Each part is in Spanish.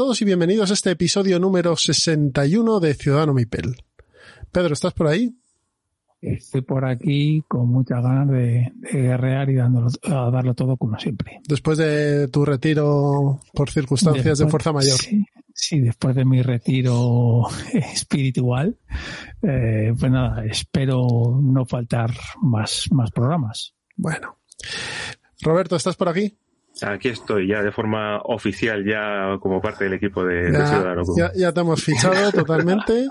Todos y bienvenidos a este episodio número 61 de Ciudadano Mipel. Pedro, ¿estás por ahí? Estoy por aquí con muchas ganas de, de guerrear y dándolo, a darlo todo como siempre. Después de tu retiro por circunstancias de fuerza mayor. Sí, sí, después de mi retiro espiritual, eh, pues nada, espero no faltar más, más programas. Bueno. Roberto, ¿estás por aquí? Aquí estoy ya de forma oficial, ya como parte del equipo de, de Ya, Ciudadano ya, ya te hemos fichado totalmente.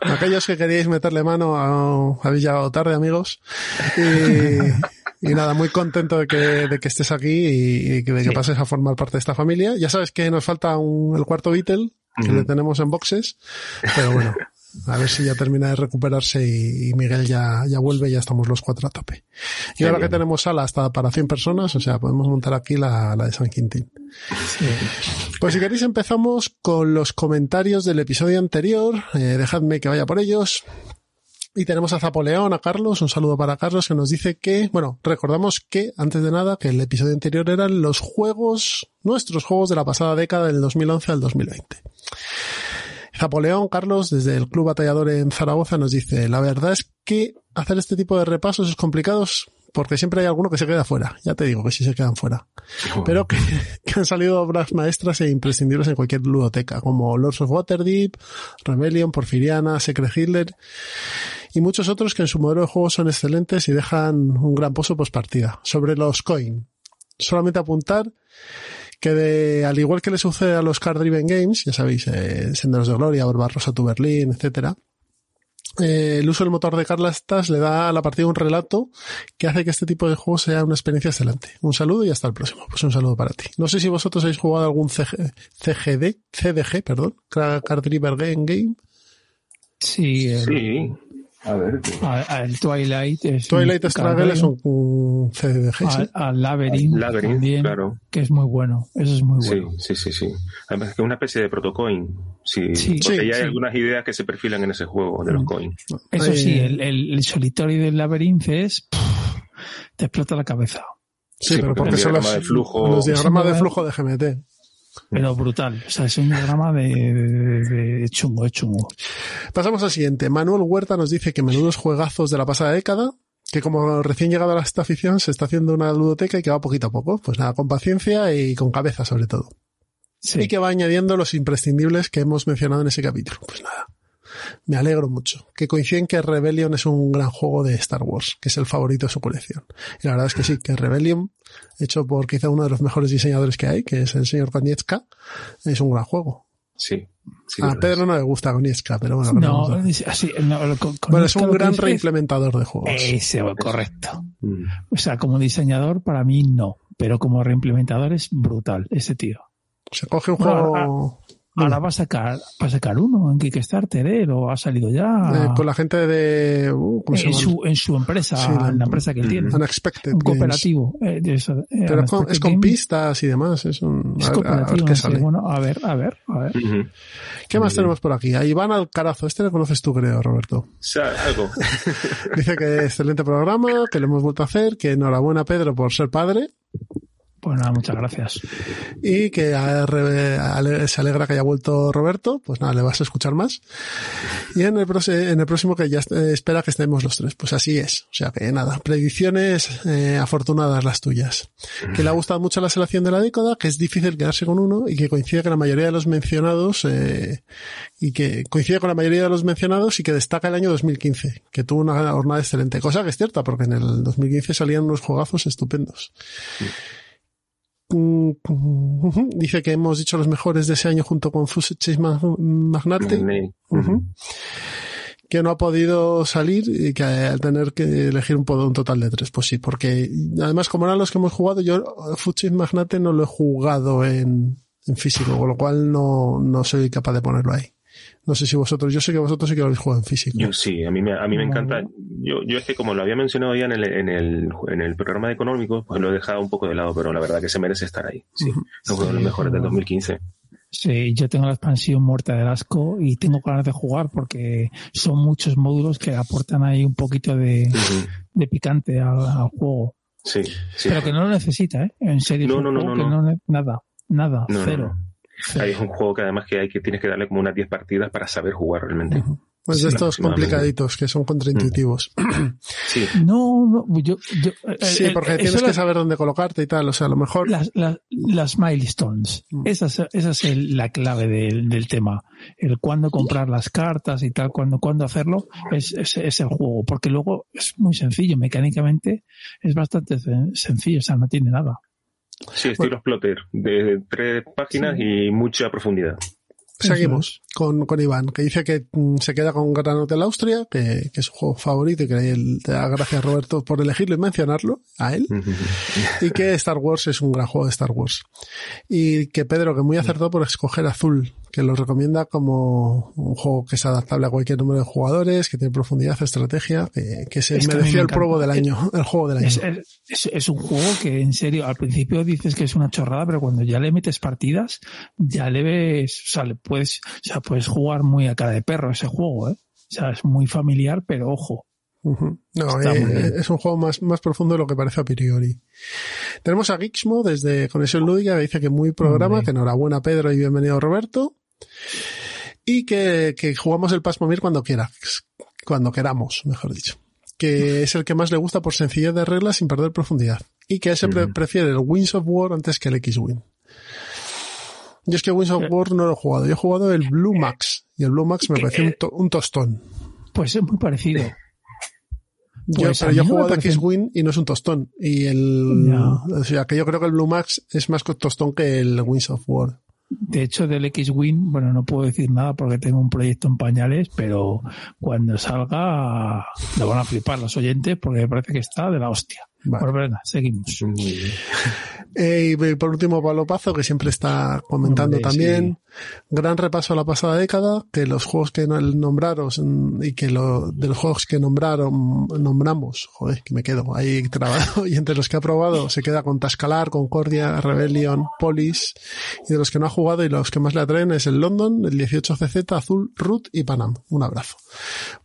Aquellos que queríais meterle mano a- habéis llegado tarde, amigos. Y, y nada, muy contento de que, de que estés aquí y, y de que Sí. pases a formar parte de esta familia. Ya sabes que nos falta un- el cuarto Beatle, que Ujú. le tenemos en boxes, pero bueno, a ver si ya termina de recuperarse y, y Miguel ya, ya vuelve y ya estamos los cuatro a tope. Y ahora que tenemos sala hasta para 100 personas, o sea, podemos montar aquí la, la de San Quintín. Pues si queréis empezamos con los comentarios del episodio anterior. Eh, dejadme que vaya por ellos. Y tenemos a Zapoleón, a Carlos, un saludo para Carlos que nos dice que, bueno, recordamos que, antes de nada, que el episodio anterior eran los juegos, nuestros juegos de la pasada década del 2011 al 2020. Zapoleón, Carlos, desde el Club Batallador en Zaragoza, nos dice, la verdad es que hacer este tipo de repasos es complicado porque siempre hay alguno que se queda fuera. Ya te digo que sí se quedan fuera pero que, que han salido obras maestras e imprescindibles en cualquier ludoteca, como Lords of Waterdeep, Rebellion, Porfiriana, Secret Hitler y muchos otros que en su modelo de juego son excelentes y dejan un gran pozo post partida. Sobre los coin, solamente apuntar que de, al igual que le sucede a los Card Driven Games, ya sabéis, eh, Senderos de Gloria, Barbarossa to Berlin, etcétera, eh, el uso del motor de Carlastas le da a la partida un relato que hace que este tipo de juego sea una experiencia excelente. Un saludo y hasta el próximo. Pues un saludo para ti. No sé si vosotros habéis jugado algún CG, CGD, CDG, perdón, Card Driver Game Game. Sí, el, Sí. A ver. a- a- el Twilight es Twilight un Struggle es un, CDG, sí. Al, al Labyrinth, Labyrinth, también, claro. que es muy bueno. Eso es muy Sí, bueno. sí, sí, sí. Además que es una especie de protocoin. Sí, Sí, porque sí, ya hay sí. algunas ideas que se perfilan en ese juego de los Mm. coins. Eso Eh, sí, el, el, el solitario del Labyrinth es... pff, te explota la cabeza. Sí, sí, pero porque son los, flujo- los diagramas de Sí, flujo de GMT. Pero brutal. O sea, es un diagrama de, de, de- de chungo, de chungo. Pasamos al siguiente. Manuel Huerta nos dice que menudos juegazos de la pasada década, que como recién llegado a esta afición se está haciendo una ludoteca y que va poquito a poco. Pues nada, con paciencia y con cabeza sobre todo. Sí. y que va añadiendo los imprescindibles que hemos mencionado en ese capítulo. Pues nada, me alegro mucho. Que coinciden que Rebellion es un gran juego de Star Wars, que es el favorito de su colección. Y la verdad es que sí, que Rebellion, hecho por quizá uno de los mejores diseñadores que hay, que es el señor Konietzka, es un gran juego. Sí. sí a. Pedro no le gusta Konietzka, pero bueno. ¿qué le vamos a No, hacer? es- así, no, lo- con- con bueno, es un gran reimplementador de juegos. Ese, correcto. Mm. O sea, como diseñador, para mí no. Pero como reimplementador es brutal ese tío. Se coge un Bueno, juego Ahora va a sacar, va a sacar uno en Kickstarter, ¿eh? O ha salido ya. eh, con la gente de... uh, ¿cómo se en, llama? su, en su empresa, Sí, la- en la empresa que él tiene. Unexpected Un cooperativo. eh, eso, eh, Pero es con, es pistas y demás. Es un... Es a ver- a ver cooperativo. qué sale. Bueno, a ver, a ver, a ver. Ujú. ¿Qué más tenemos por aquí? A Iván Alcarazo. Este le conoces tú, creo, Roberto. O sea, algo. Dice que excelente programa, que lo hemos vuelto a hacer, que enhorabuena, Pedro, por ser padre Pues nada, muchas gracias. y que se alegra que haya vuelto Roberto. Pues nada, le vas a escuchar más. Y en el, en el próximo que ya espera que estemos los tres. Pues así es. O sea que nada, predicciones eh, afortunadas las tuyas. Que le ha gustado mucho la selección de la década, que es difícil quedarse con uno y que coincide que la mayoría de los mencionados eh, y que coincide con la mayoría de los mencionados y que destaca el año 2015, que tuvo una jornada excelente. Cosa que es cierta, porque en el 2015 salían unos juegazos estupendos. mm, dice que hemos dicho los mejores de ese año junto con Fusech Magnate. Que no ha podido salir y que al tener que elegir un, un total de tres, pues sí, porque además como eran los que hemos jugado, yo Fuchs Magnate no lo he jugado en, en físico, con lo cual no, no soy capaz de ponerlo ahí. No sé si vosotros, yo sé que vosotros sí que lo habéis jugado en físico. Yo sí, a mí me, a mí me encanta. Yo, yo es que como lo había mencionado ya en el, en el, en el programa de económico, pues lo he dejado un poco de lado, pero la verdad que se merece estar ahí. Sí, es uno de los mejores del 2015. Sí, yo tengo la expansión muerta del asco y tengo ganas de jugar porque son muchos módulos que aportan ahí un poquito de, de picante al, al juego. Sí, sí. Pero que no lo necesita, ¿eh? En serio, No, no, no, no, que no. nada, nada, No, no, cero. No. cero. Ahí es un juego que además que hay que tienes que darle como unas 10 partidas para saber jugar realmente. Pues de Sí, estos complicaditos que son contraintuitivos. Sí, No, no, yo, yo eh, Sí, eh, porque tienes que las- saber dónde colocarte y tal. O sea, a lo mejor las, las, las milestones. Mm. Esa es, esa es el- la clave del, del tema. El cuándo comprar las cartas y tal, cuándo, cuándo hacerlo, es, es, es el juego. Porque luego es muy sencillo. Mecánicamente es bastante sen- sencillo. O sea, no tiene nada. Sí, estilo Plotter, de tres páginas y mucha profundidad. seguimos con, con Iván, que dice que mm, se queda con Gran Hotel Austria, que, que es su juego favorito y que él te da gracias Roberto por elegirlo y mencionarlo a él. y que Star Wars es un gran juego de Star Wars. Y que Pedro, que muy acertado por escoger Azul, que lo recomienda como un juego que es adaptable a cualquier número de jugadores, que tiene profundidad, estrategia, que, que se Es que mereció me el probo del año, el juego del año. Es, es, es- es un juego que, en serio, al principio dices que es una chorrada, pero cuando ya le metes partidas, ya le ves, o sea, le puedes, o sea, puedes jugar muy a cara de perro ese juego, ¿eh? O sea, es muy familiar, pero ojo. No, eh, es un juego más, más profundo de lo que parece a priori. Tenemos a Gixmo desde Conexión Lúdica que dice que muy programa, que enhorabuena Pedro y bienvenido Roberto. Y que, que jugamos el Pasmomir cuando quieras, cuando queramos, mejor dicho. Que es el que más le gusta por sencillez de reglas sin perder profundidad. Y que ese pre- Ujú. prefiere el Wings of War antes que el X-Wing. Yo es que Wings of Eh. War no lo he jugado. Yo he jugado el Blue Max. Y el Blue Max me pareció un, to- un tostón. Pues es muy parecido. Yo, Pues a pero yo he no jugado parece- X-Wing y no es un tostón. Y el, Ya. o sea, que yo creo que el Blue Max es más tostón que el Wings of War. De hecho, del X-Wing, bueno, no puedo decir nada porque tengo un proyecto en pañales, pero cuando salga lo van a flipar los oyentes porque me parece que está de la hostia. Vale. Venga, seguimos. Eh, y por último, Pablo Pazo, que siempre está comentando Hombre, también. Gran repaso a la pasada década, que los juegos que no- nombraron y que lo, de los juegos que nombraron, nombramos, joder, que me quedo ahí trabado, y entre los que ha probado se queda con Tascalar, Concordia, Rebellion, Polis, y de los que no ha jugado y los que más le atraen es el London, el 18CZ, Azul, Root y Panam. Un abrazo.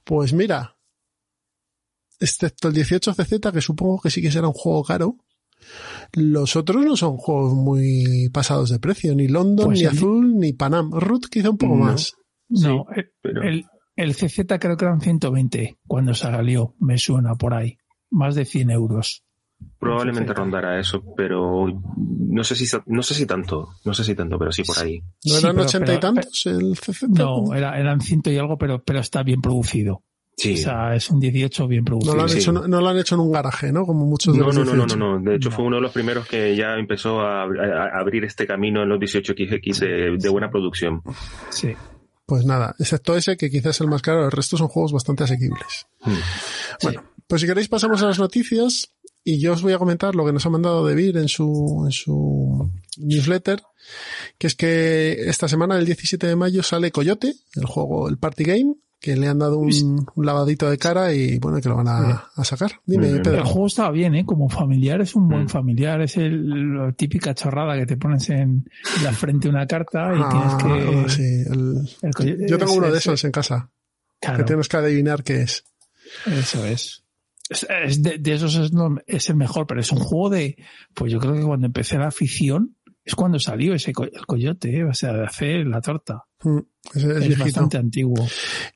Pues mira, excepto el 18CZ, que supongo que sí que será un juego caro, los otros no son juegos muy pasados de precio, ni London, Pues ni el- Azul, ni Panam. Root quizá un poco No. más. No, el, pero- el, el CZ creo que eran 120 cuando salió, me suena por ahí. Más de 100 euros. Probablemente rondará eso, pero no sé si no sé si tanto, no sé si tanto, pero sí por ahí. ¿No Sí, eran pero- ochenta y pero- tantos el CZ? No, era, eran ciento y algo, pero, pero está bien producido. Sí. O sea, es un 18 bien No producido. lo, han sí. hecho, no, no lo han hecho en un garaje, ¿no? Como muchos de No, los no, no, no, 18. no, no. De hecho, No. fue uno de los primeros que ya empezó a, a- a abrir este camino en los 18XX de, de buena producción. Sí. Pues nada, excepto ese que quizás es el más caro, el resto son juegos bastante asequibles. Hmm. Bueno, pues si queréis pasamos a las noticias y yo os voy a comentar lo que nos ha mandado Debir en su, en su newsletter, que es que esta semana, el 17 de mayo, sale Coyote, el juego, el party game, que le han dado un, un lavadito de cara y bueno, que lo van a, a sacar. Dime. Pedro. El juego estaba bien, ¿eh? Como familiar, es un buen Mm. familiar. Es el, la típica chorrada que te pones en la frente una carta y Ah, tienes que... sí, el- el co- yo tengo ese- uno de esos en casa, claro, que tienes que adivinar qué es. Eso es. Es, es de, de esos es, no- es el mejor, pero es un juego de... Pues yo creo que cuando empecé la afición es cuando salió ese co- el coyote, ¿eh? o sea, de hacer la torta. Mm, Es, bastante antiguo.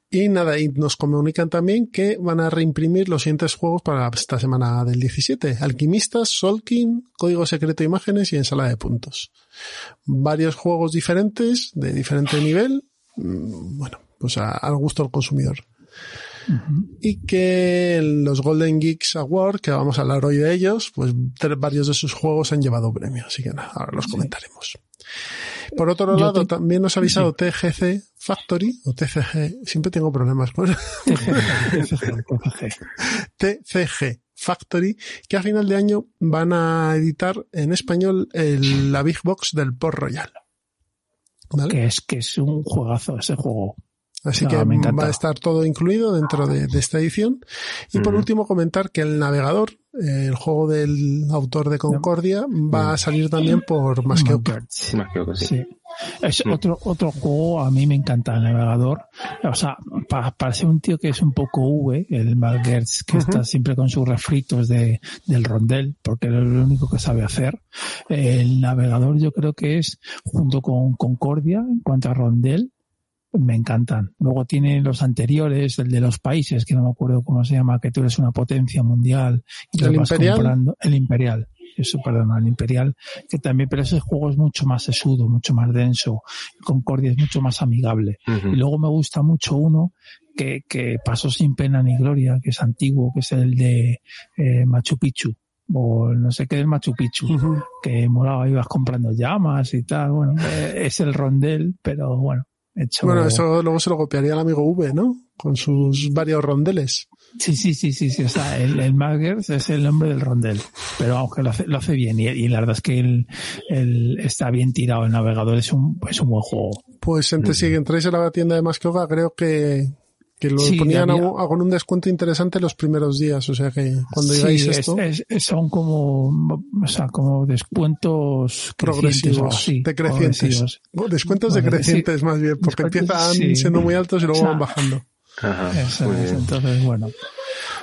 Y nada, y nos comunican también que van a reimprimir los siguientes juegos para esta semana del 17. Alquimistas, Solkin, Código Secreto de Imágenes y Ensalada de Puntos. Varios juegos diferentes, de diferente nivel. Mm, Bueno, pues a- al gusto del consumidor. Y que los Golden Geeks Award, que vamos a hablar hoy de ellos, pues varios de sus juegos han llevado premio, así que nada, ahora los comentaremos. Por otro lado, también nos ha avisado TGC Factory, o TCG, siempre tengo problemas con TCG Factory, que a final de año van a editar en español el, la Big Box del Port Royal. Que es que es un juegazo ese juego. Así que va a estar todo incluido dentro de, esta edición. Y por último comentar que el navegador, el juego del autor de Concordia, va a salir también por Masqueoka. Sí. Es otro, otro juego, a mí me encanta el navegador. O sea, para, ser un tío que es un poco V, el Malgertz, que está siempre con sus refritos de, del rondel, porque es lo único que sabe hacer. El navegador yo creo que es, junto con Concordia, en cuanto a rondel, me encantan. Luego tiene los anteriores, el de los países, que no me acuerdo cómo se llama, que tú eres una potencia mundial y ¿El vas imperial? comprando. El Imperial. Eso, perdón, el Imperial, que también, pero ese juego es mucho más sesudo, mucho más denso. Concordia es mucho más amigable. Y luego me gusta mucho uno que, que pasó sin pena ni gloria, que es antiguo, que es el de eh, Machu Picchu o no sé qué del Machu Picchu, que molaba, ibas comprando llamas y tal, bueno, eh, es el rondel, pero bueno, bueno, eso luego se lo copiaría el amigo V, ¿no? Con sus varios rondeles. Sí, sí, sí, sí, sí. O sea, el, el Maggers es el nombre del rondel. Pero aunque lo hace, lo hace bien. Y, la verdad es que el, está bien tirado. El navegador es un, es un buen juego. Pues entre, si entráis a la tienda de Mascoga, creo que, que lo ponían con un descuento interesante los primeros días, o sea que cuando digáis esto... son como, o sea, como descuentos progresivos, decrecientes. descuentos decrecientes más bien, porque empiezan siendo muy altos y luego van bajando. entonces, bueno.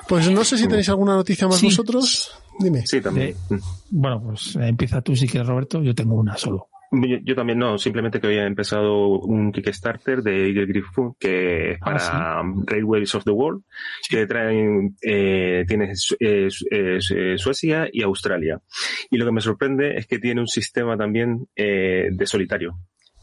Pues no sé si tenéis alguna noticia más vosotros. Dime. Sí, también. bueno, pues empieza tú si quieres, Roberto. Yo tengo una solo. Yo, también no, simplemente que había empezado un Kickstarter de Eagle Griffon que es ah, para Railways of the World, que traen, eh, tiene Suecia y Australia. Y lo que me sorprende es que tiene un sistema también eh, de solitario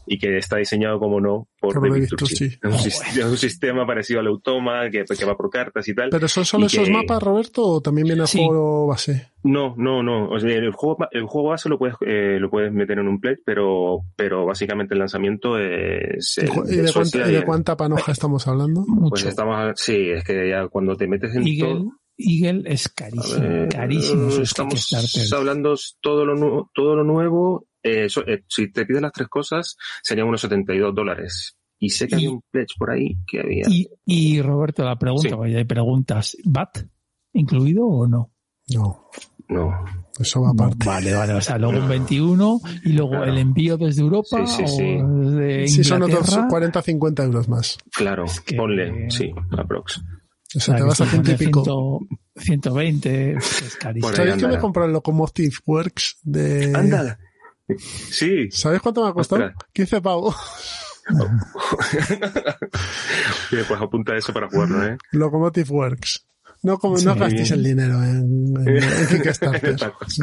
y que está diseñado, como no, por David. Es un, sistema parecido al Automa, que, que, va por cartas y tal. ¿Pero son solo esos mapas, Roberto, o también viene el juego base? No, no, no. O sea, el juego, el juego base lo puedes, eh, lo puedes meter en un play, pero, pero básicamente el lanzamiento es... ¿Y, de, cuánta, ¿y de cuánta panoja estamos hablando? Pues estamos, sí, es que ya cuando te metes en todo... Eagle es carísimo, carísimo. Estamos hablando todo lo, todo lo nuevo eh, eh, si te pides las tres cosas, serían unos 72 dólares. Y sé que hay un pledge por ahí que había. Y, y Roberto, la pregunta, vaya, hay preguntas. ¿VAT incluido o no? No. No. Eso va aparte. vale, vale. O sea, luego un 21 y luego el envío desde Europa sí, sí, sí. o desde Sí, son otros 40, 50 euros más. Claro, ponle, sí, aprox. O sea, te vas a ciento y pico. 120, es carísimo. ¿Sabéis que me compré el Locomotive Works de... Anda Sí. ¿Sabes cuánto me ha costado? 15 pavos. pues apunta eso para jugarlo, ¿eh? Locomotive Works. No, como, no gastéis el dinero en, Kickstarter.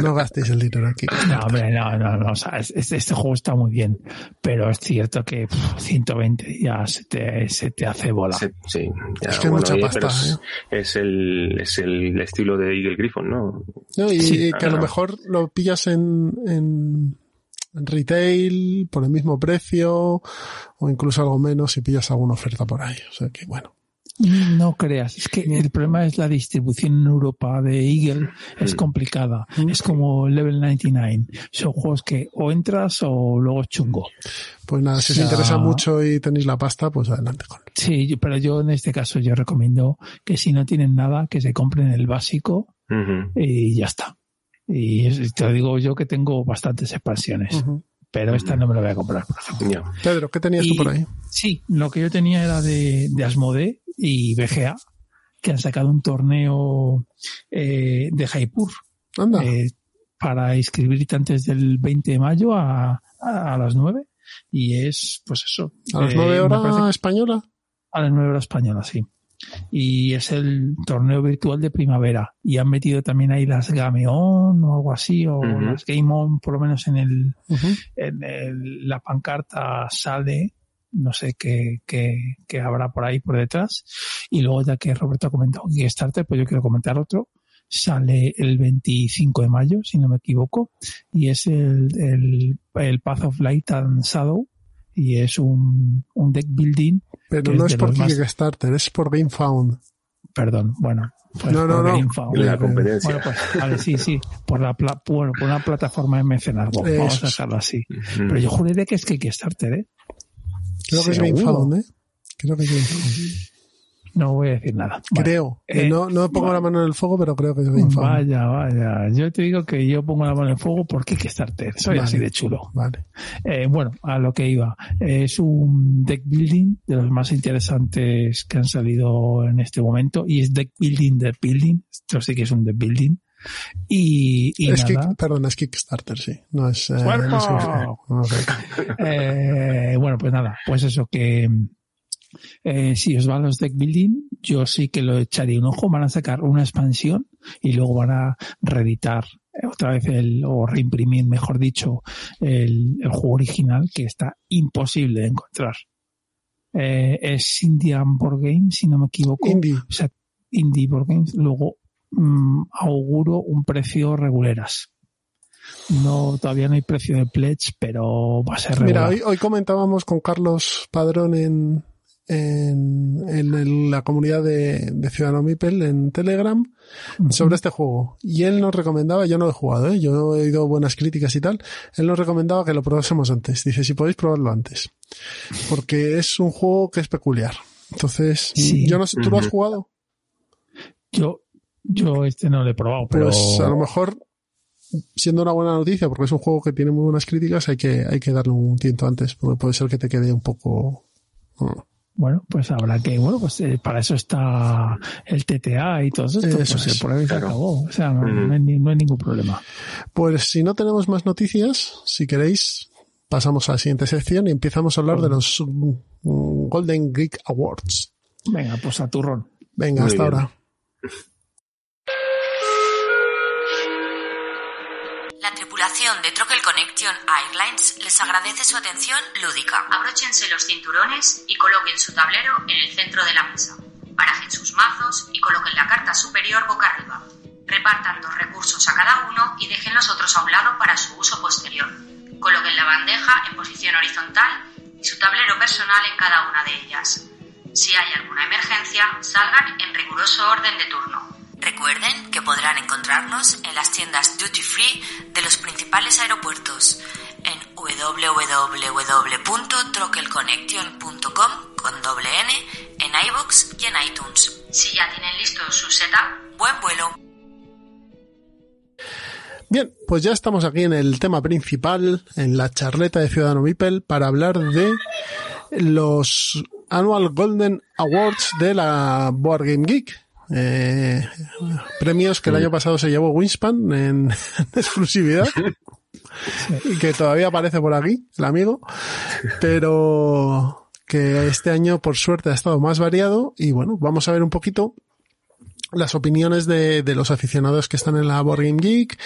no gastéis el dinero aquí. No, hombre, no, no, no. O sea, este, juego está muy bien, pero es cierto que 120 ya se te, se te hace bola. Sí, es que mucha pasta. ¿eh? Es, el, es el estilo de Eagle Griffon, ¿no? No, y, que a lo mejor lo pillas en, en retail por el mismo precio o incluso algo menos si pillas alguna oferta por ahí. O sea que bueno. No creas, es que el problema es la distribución en Europa de Eagle es complicada. Es como Level 99. Son juegos que o entras o luego chungo. Pues nada, si os interesa mucho y tenéis la pasta, pues adelante con. Sí, pero yo en este caso yo recomiendo que si no tienen nada, que se compren el básico y ya está. Y te digo yo que tengo bastantes expansiones. Pero esta no me la voy a comprar, por ejemplo. Pedro, ¿qué tenías tú por ahí? Sí, lo que yo tenía era de, de Asmode y BGA, que han sacado un torneo eh, de Jaipur. Eh, para inscribirte antes del 20 de mayo a, a, las 9. Y es, pues eso. ¿A las 9 eh, horas española? A las 9 horas española, sí y es el torneo virtual de primavera y han metido también ahí las Game On o algo así o las Game On por lo menos en el, en el la pancarta sale no sé qué, qué, qué, habrá por ahí por detrás. Y luego, ya que Roberto ha comentado Kickstarter, pues yo quiero comentar otro. Sale el 25 de mayo, si no me equivoco, y es el, el, el Path of Light and Shadow, y es un, un deck building. Pero no es, por Kickstarter, es por GameFound. Perdón, bueno, pues no, no, no. La competencia. Bueno, pues, vale, sí, sí. Por la bueno, por una plataforma de mecenazgo. Vamos a dejarlo así. Pero yo juré que es Kickstarter, ¿eh? Creo que es GameFound, ¿eh? Creo que es GameFound. No voy a decir nada. Creo. Eh, no, no pongo la mano en el fuego, pero creo que es GameFound. Vaya, vaya. Yo te digo que yo pongo la mano en el fuego porque Kickstarter. Soy así de chulo. Vale. Eh, bueno, a lo que iba. Es un deck building de los más interesantes que han salido en este momento y es deck building de building. Esto sí que es un deck building. Y, y es nada. perdón, es Kickstarter, sí. No es. Eh, no es eh, bueno, pues nada, pues eso que eh, si os va los deck building, yo sí que lo echaría un ojo. Van a sacar una expansión y luego van a reeditar otra vez el, o reimprimir, mejor dicho, el, el juego original que está imposible de encontrar. Eh, es Indian Board Games, si no me equivoco. Indie. O sea, Indie Board Games. Luego mmm, auguro un precio reguleras. No, todavía no hay precio de pledge, pero va a ser regular. Mira, hoy, hoy comentábamos con Carlos Padrón en, en, en la comunidad de, de Ciudadano Mipel en Telegram uh -huh. sobre este juego. Y él nos recomendaba, yo no lo he jugado, ¿eh? yo he oído buenas críticas y tal, él nos recomendaba que lo probásemos antes. Dice, si podéis probarlo antes. Porque es un juego que es peculiar. Entonces, Sí. yo no sé, ¿tú lo has jugado? Yo, yo este no lo he probado, pero Pues a lo mejor, siendo una buena noticia, porque es un juego que tiene muy buenas críticas, hay que, hay que darle un tiento antes, porque puede ser que te quede un poco... bueno, pues habrá que, bueno, pues eh, para eso está el TTA y todo eso, Eso pues es, por ahí se claro. acabó. O sea, no, no hay, ni- no hay ningún problema. Pues si no tenemos más noticias, si queréis, pasamos a la siguiente sección y empezamos a hablar de los mm, Golden Geek Awards. Venga, pues a turrón. Venga, Muy hasta bien. ahora. tripulación de Troquel Connection Airlines les agradece su atención lúdica. Abróchense los cinturones y coloquen su tablero en el centro de la mesa. Barajen sus mazos y coloquen la carta superior boca arriba. Repartan dos recursos a cada uno y dejen los otros a un lado para su uso posterior. Coloquen la bandeja en posición horizontal y su tablero personal en cada una de ellas. Si hay alguna emergencia, salgan en riguroso orden de turno. Recuerden que podrán encontrarnos en las tiendas duty free de los principales aeropuertos en www.troquelconnection.com con doble N en iBox y en iTunes. Si ya tienen listo su setup, Buen vuelo. Bien, pues ya estamos aquí en el tema principal, en la charleta de Ciudadano Mipel, para hablar de los Annual Golden Awards de la Board Game Geek. Eh, premios que el año pasado se llevó Winspan en, exclusividad y que todavía aparece por aquí, el amigo, pero que este año por suerte ha estado más variado y bueno, vamos a ver un poquito las opiniones de, de, los aficionados que están en la Board Game Geek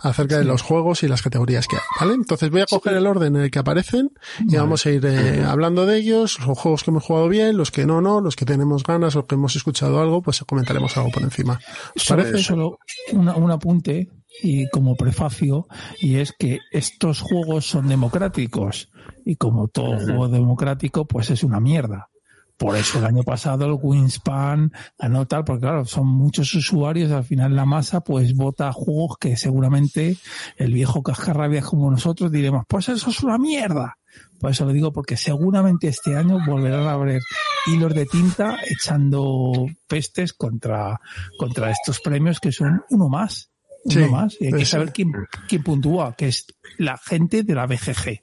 acerca sí. de los juegos y las categorías que hay, ¿vale? Entonces voy a coger el orden en el que aparecen y vale. vamos a ir eh, hablando de ellos, los juegos que hemos jugado bien, los que no, no, los que tenemos ganas o que hemos escuchado algo, pues comentaremos algo por encima. ¿Os parece? Solo una, un apunte y como prefacio y es que estos juegos son democráticos y como todo juego democrático pues es una mierda. Por eso el año pasado el Wingspan ganó tal, porque claro, son muchos usuarios, al final la masa pues vota juegos que seguramente el viejo cascarrabias como nosotros diremos, pues eso es una mierda. Por eso lo digo, porque seguramente este año volverán a haber hilos de tinta echando pestes contra, contra estos premios que son uno más. Uno sí, más. Y hay que saber quién, quién puntúa, que es la gente de la BGG.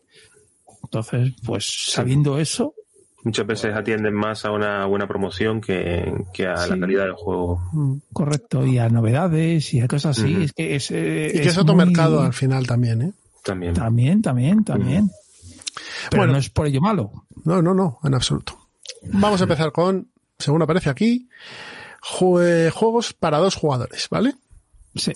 Entonces, pues sabiendo eso, muchas veces atienden más a una buena promoción que, que a sí. la calidad del juego. Correcto, y a novedades y a cosas así. Uh -huh. Es que es, eh, y que es, otro muy... mercado al final también, ¿eh? También. También, también, también. Uh -huh. Pero bueno, no es por ello malo. No, no, no, en absoluto. Vamos a empezar con, según aparece aquí, jue juegos para dos jugadores, ¿vale? Sí.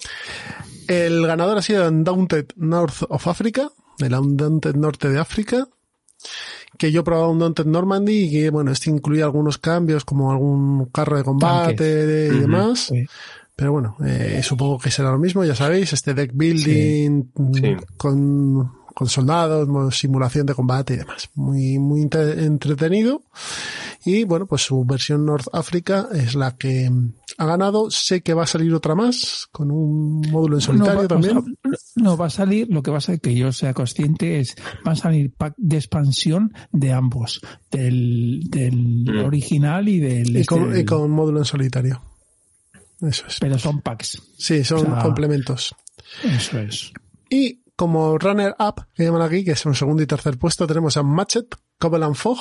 El ganador ha sido Undaunted North of Africa, el Undaunted Norte de África, que yo he probado un Daunted Normandy y que, bueno, este incluía algunos cambios como algún carro de combate y demás. Sí. Pero bueno, eh, supongo que será lo mismo, ya sabéis, este deck building mm, Sí. Con, con soldados, simulación de combate y demás. Muy, muy entretenido. Y bueno, pues su versión North Africa es la que mm, ha ganado. Sé que va a salir otra más, con un módulo en solitario no, va, también. o sea, no, va a salir, lo que va a ser que yo sea consciente es, van a salir pack de expansión de ambos, del, del Mm. original y del... y, este, con, y con módulo en solitario. Eso es. Pero son packs, Sí, son o sea, complementos. eso es. Y como runner up, que llaman aquí, que es un segundo y tercer puesto, tenemos a Matchet, Cobble and Fog.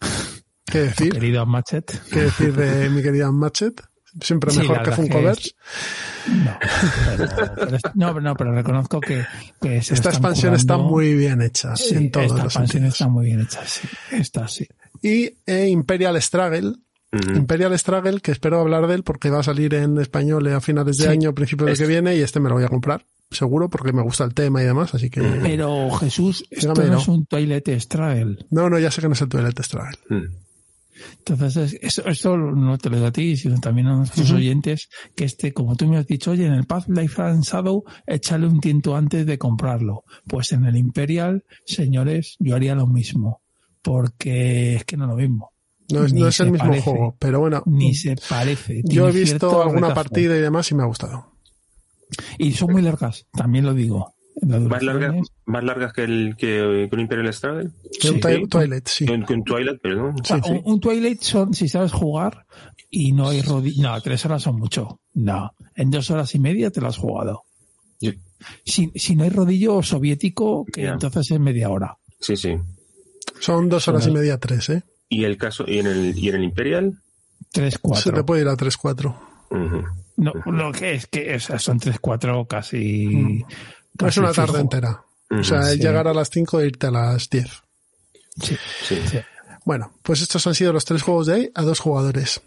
¿Qué decir? Querido Machet. ¿Qué decir de mi querida Matchet? Siempre mejor que verdad Funkoverse. que No, pero, pero es- no, no, pero reconozco que, que se Esta expansión está muy bien hecha Sí, en todos esta los expansión sentidos. está muy bien hecha, sí. Esta sí. Y eh, Imperial Struggle. Imperial Struggle, que espero hablar de él porque va a salir en español a finales de Sí. año, principios del Es- que viene, y este me lo voy a comprar, seguro, porque me gusta el tema y demás, así que... Pero Jesús, esto no. es un Toilet Struggle. No, no, ya sé que no es el Toilet Struggle. Mm. Entonces, es- esto, esto no te lo digo a ti, sino también a nuestros oyentes, que este, como tú me has dicho, oye, en el Pathlife and Shadow, échale un tiento antes de comprarlo. Pues en el Imperial, señores, yo haría lo mismo. Porque es que no es lo mismo. No es, no es el mismo parece. juego, pero bueno, Ni se parece. yo he visto alguna retazo. partida y demás y me ha gustado. Y son muy largas, también lo digo. Más, largas, más largas que, el, que, que un Imperial Struggle. Que un Sí. Twi- Twilight, sí. Que un, que un Twilight, perdón. O sea, Sí, sí. Un, un Twilight son, si sabes jugar y no hay rodillas. No, tres horas son mucho. No. En dos horas y media te lo has jugado. Yo- Si, si no hay rodillo soviético, que entonces es media hora. Sí, sí. Son dos horas y media, tres, ¿eh? Y el caso, y en el, y en el Imperial, Tres, Se te puede ir a tres, cuatro. ujú. No, lo que es que o sea, son tres, cuatro casi. Mm. No es una tarde fijo. entera. O sea, sí. llegar a las cinco e irte a las diez. Sí, sí. sí. Bueno, pues estos han sido los tres juegos de ahí a dos jugadores.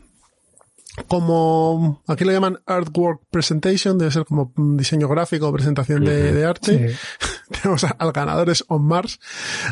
Como aquí lo llaman Artwork Presentation, debe ser como diseño gráfico o presentación de, de arte. Tenemos al ganador es On Mars.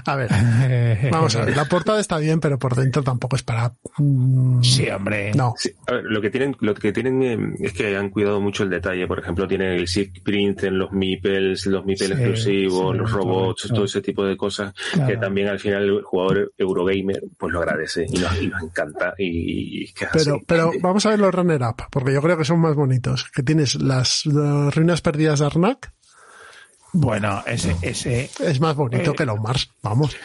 A ver, vamos a ver, la portada está bien, pero por dentro tampoco es para... mm, Sí, hombre. No, Sí, a ver, lo que tienen, lo que tienen eh, es que han cuidado mucho el detalle. Por ejemplo, tienen el Silk Print en los meeples, los meeples Sí, exclusivos, sí, los robots, correcto. todo ese tipo de cosas Claro. que también al final el jugador Eurogamer pues lo agradece y nos, y nos encanta y, y pero, así. pero vamos a ver los runner-up, porque yo creo que son más bonitos. Que tienes las, las ruinas perdidas de Arnak, Bueno, ese, ese. es más bonito Eh, que los Mars, vamos.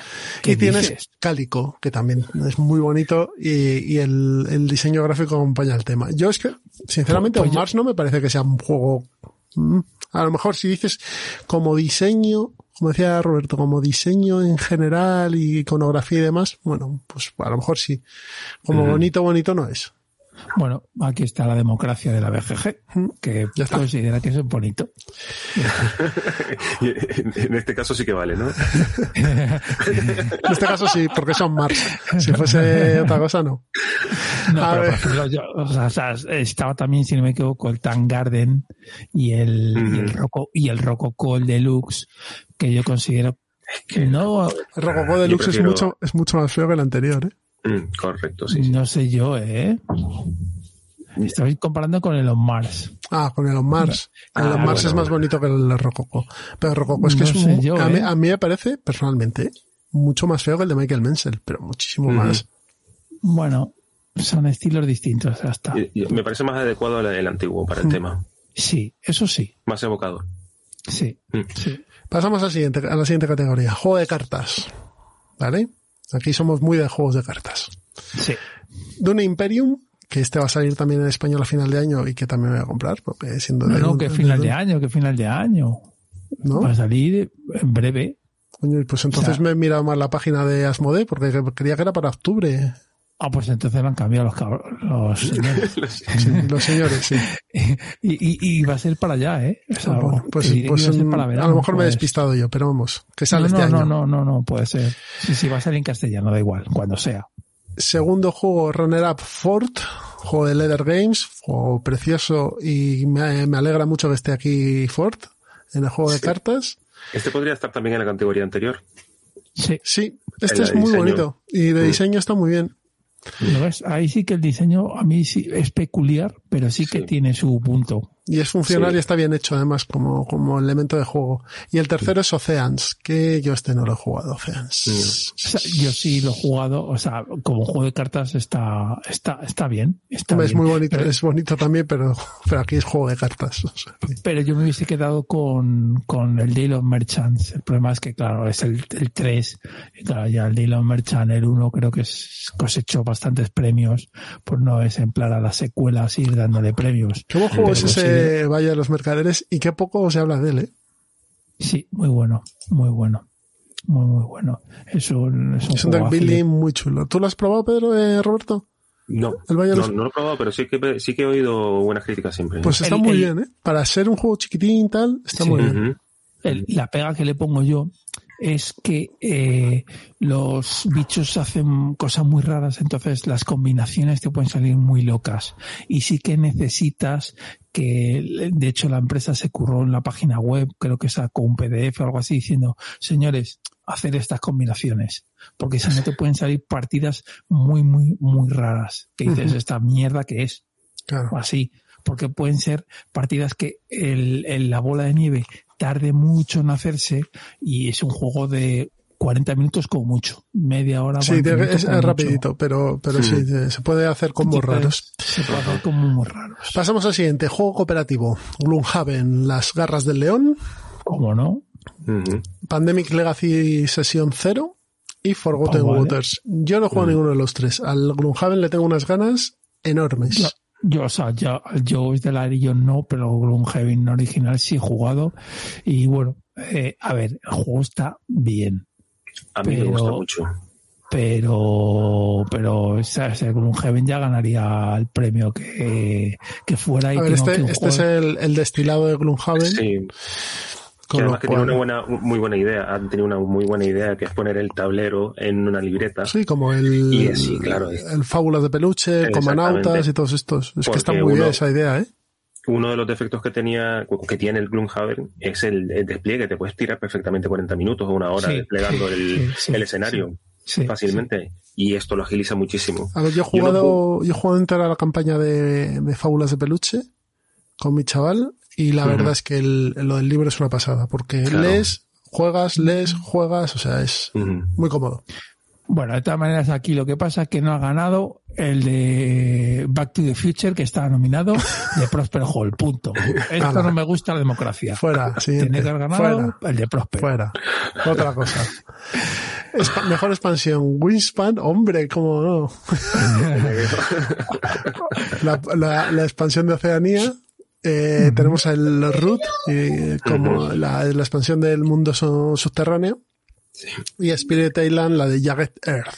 ¿qué Y tienes dices? Cálico, que también es muy bonito y, y el, el diseño gráfico acompaña el tema. Yo es que, sinceramente, Pues- pues Mars no me parece que sea un juego... mm, A lo mejor si dices como diseño, como decía Roberto, como diseño en general y iconografía y demás, bueno, pues a lo mejor sí. Como bonito, bonito no es. Bueno, aquí está la democracia de la BGG, que Ya considera que es bonito. En, este caso sí que vale, ¿no? En este caso sí, porque son Mars. Si fuese otra cosa, no. No, A pero ver. por ejemplo, yo, o sea, estaba también, si no me equivoco, el Tan Garden y el, y el. Roco, y el Rococo, el Deluxe, que yo considero que no, El Rococó Deluxe prefiero- es mucho, es mucho más feo que el anterior, ¿eh? Mm, correcto, sí, sí. no sé yo, ¿eh? Estoy comparando con el On Mars. Ah, con el On Mars. El Ah, On Mars bueno, es más bueno. bonito que el Rococo. Pero el Rococo es que No es sé un, yo, a, mí, ¿eh? a mí me parece, personalmente, mucho más feo que el de Michael Menzel, pero muchísimo más. Bueno, son estilos distintos hasta. Y- y me parece más adecuado el, el antiguo para el tema. Sí, eso sí, Más evocador. sí, Mm. sí. Pasamos al siguiente, a la siguiente categoría. Juego de cartas. ¿Vale? Aquí somos muy de juegos de cartas. Sí. Dune Imperium, que este va a salir también en español a final de año y que también me voy a comprar, porque siendo de no, que final de año, que final de año. ¿no? Va a salir en breve. Coño, pues entonces O sea- me he mirado más la página de Asmode porque creía que era para octubre. Ah, pues entonces lo han cambiado los, cabros, los señores. Sí, los señores, sí. y, y, y va a ser para allá, ¿eh? O sea, Ah, bueno, pues, pues, a ser mm, para a lo mejor me he pues. despistado yo, pero vamos, que sale no, este no, año. no, no, no, puede ser. Sí, sí, va a salir en castellano, da igual, cuando sea. Segundo juego, Runner Up Fort, juego de Leather Games, juego precioso y me, me alegra mucho que esté aquí Fort en el juego de Sí. cartas. Este podría estar también en la categoría anterior. Sí, Sí, Este es muy bonito y de diseño está muy bien. Ahí sí que el diseño a mí sí es peculiar, pero sí que tiene su punto. Y es funcional y está bien hecho además como, como elemento de juego. Y el tercero es Oceans, que yo este no lo he jugado, Oceans. yo sí lo he jugado, o sea, como juego de cartas está, está, está bien. Está es muy bonito, es bonito también, pero, pero aquí es juego de cartas. Pero yo me hubiese quedado con, con el Deal of Merchants. El problema es que, claro, es el, el 3. Y claro, ya el Deal of Merchant, el 1 creo que es, cosechó bastantes premios, por no ejemplar a las secuelas y ir dándole premios. ¿Cómo juego es ese? Vaya de los Mercaderes y qué poco se habla de él, ¿eh? Sí, muy bueno, muy bueno. Muy, muy bueno. Es un, es un, deck building muy chulo. ¿Tú lo has probado, Pedro, eh, Roberto? No, no, lo he probado, pero sí que, sí que he oído buenas críticas siempre. Pues está muy bien, ¿eh? Para ser un juego chiquitín y tal, está muy bien. la pega que le pongo yo es que eh, los bichos hacen cosas muy raras, entonces las combinaciones te pueden salir muy locas. Y sí que necesitas que, de hecho, la empresa se curró en la página web, creo que sacó un PDF o algo así, diciendo, señores, hacer estas combinaciones, porque si no te pueden salir partidas muy, muy, muy raras, que dices, esta mierda que es. Claro. O así porque pueden ser partidas que el, la bola de nieve tarde mucho en hacerse y es un juego de 40 minutos como mucho, media hora. Sí, es, rapidito, pero, pero sí. se puede hacer como raros. Se puede hacer como muy raros. Pasamos al siguiente, juego cooperativo. Gloomhaven, las garras del león. ¿Cómo no? Pandemic Legacy Sesión 0 y Forgotten Waters. Yo no juego ninguno de los tres. Al Gloomhaven le tengo unas ganas enormes. Yo, o sea, yo, yo de la yo no, pero Gloomhaven original sí he jugado. Y bueno, eh, a ver, el juego está bien. A mí me gusta mucho. Pero, pero ese Gloomhaven ya ganaría el premio que, que fuera. Y a ver, este, este es el, el, destilado de Gloomhaven. Sí que además que tiene una buena, muy buena idea, han tenido una muy buena idea que es poner el tablero en una libreta. Sí, como el, y claro, el Fábulas de Peluche, Comanautas y todos estos. Es que está muy bien esa idea, ¿eh? Uno de los defectos que tenía, que tiene el Gloomhaven es el, despliegue. Te puedes tirar perfectamente 40 minutos o una hora desplegando el, el escenario fácilmente. Y esto lo agiliza muchísimo. A ver, yo he jugado, yo, he jugado entera la campaña de, de Fábulas de Peluche con mi chaval y la verdad es que el, lo del libro es una pasada, porque lees, juegas, lees, juegas, o sea, es muy cómodo. Bueno, de todas maneras aquí lo que pasa es que no ha ganado el de Back to the Future que estaba nominado de Prosper Hall, punto. Esto no me gusta la democracia. Fuera, Tiene que haber ganado el de Prosper. Fuera. Otra cosa. mejor expansión. Wingspan, hombre, cómo no. la, la expansión de Oceanía eh, tenemos el Root, como la, la, expansión del mundo subterráneo. Y Spirit Island, la de Jagged Earth.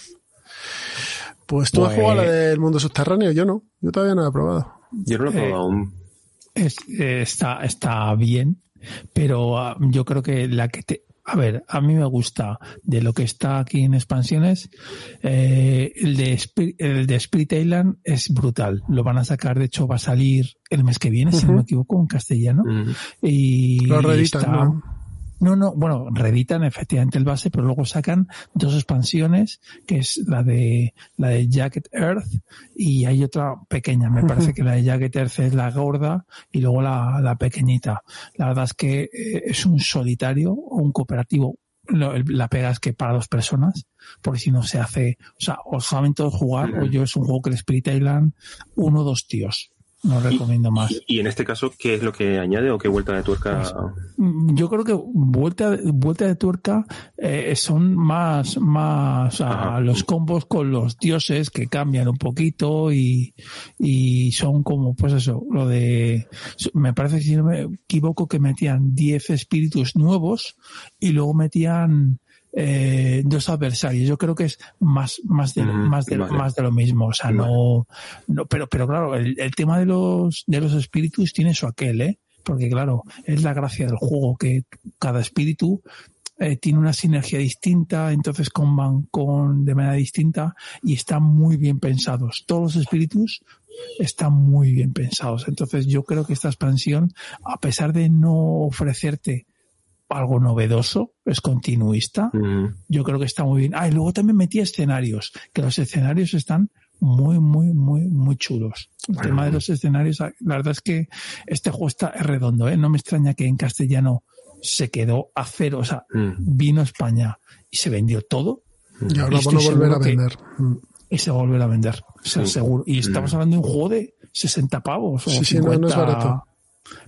Pues tú has jugado la pues- del mundo subterráneo, yo no. Yo todavía no la he probado. Yo no lo he probado aún. está, está bien, pero ah, yo creo que la que te, a ver, a mí me gusta de lo que está aquí en expansiones. Eh, el, de el de Spirit Island es brutal. Lo van a sacar, de hecho, va a salir el mes que viene, si no me equivoco, en castellano. Y lo está, no, no, bueno, reeditan efectivamente el base, pero luego sacan dos expansiones, que es la de la de Jacket Earth y hay otra pequeña. Me parece que la de Jacket Earth es la gorda y luego la, la pequeñita. La verdad es que eh, es un solitario o un cooperativo. La pega es que para dos personas, porque si no se hace, o sea, o saben todos jugar, o yo es un juego que el Spirit Island, uno o dos tíos no recomiendo más. Y, en este caso, ¿qué es lo que añade o qué vuelta de tuerca? Pues, mm, yo creo que vuelta, vuelta de tuerca eh, son más, más a los combos con los dioses que cambian un poquito y, y son como, pues eso, lo de, me parece que si no me equivoco que metían 10 espíritus nuevos y luego metían eh, dos adversarios. Yo creo que es más, más de, más de, más de lo mismo. O sea, no, no, pero, pero claro, el, el, tema de los, de los espíritus tiene su aquel, ¿eh? Porque claro, es la gracia del juego que cada espíritu eh, tiene una sinergia distinta, entonces comban con de manera distinta y están muy bien pensados. Todos los espíritus están muy bien pensados. Entonces yo creo que esta expansión, a pesar de no ofrecerte algo novedoso, es continuista. Yo creo que está muy bien. Ah, y luego también metí escenarios, que los escenarios están muy, muy, muy, muy chulos. El tema de los escenarios, la verdad es que este juego está redondo, ¿eh? No me extraña que en castellano se quedó a cero, o sea, mm. vino a España y se vendió todo. Y ahora van a volver a vender. Mm. y se va a volver a vender, o sea, seguro. Y estamos mm. hablando de un juego de 60 pavos. O sí, 50, sí, no, es barato.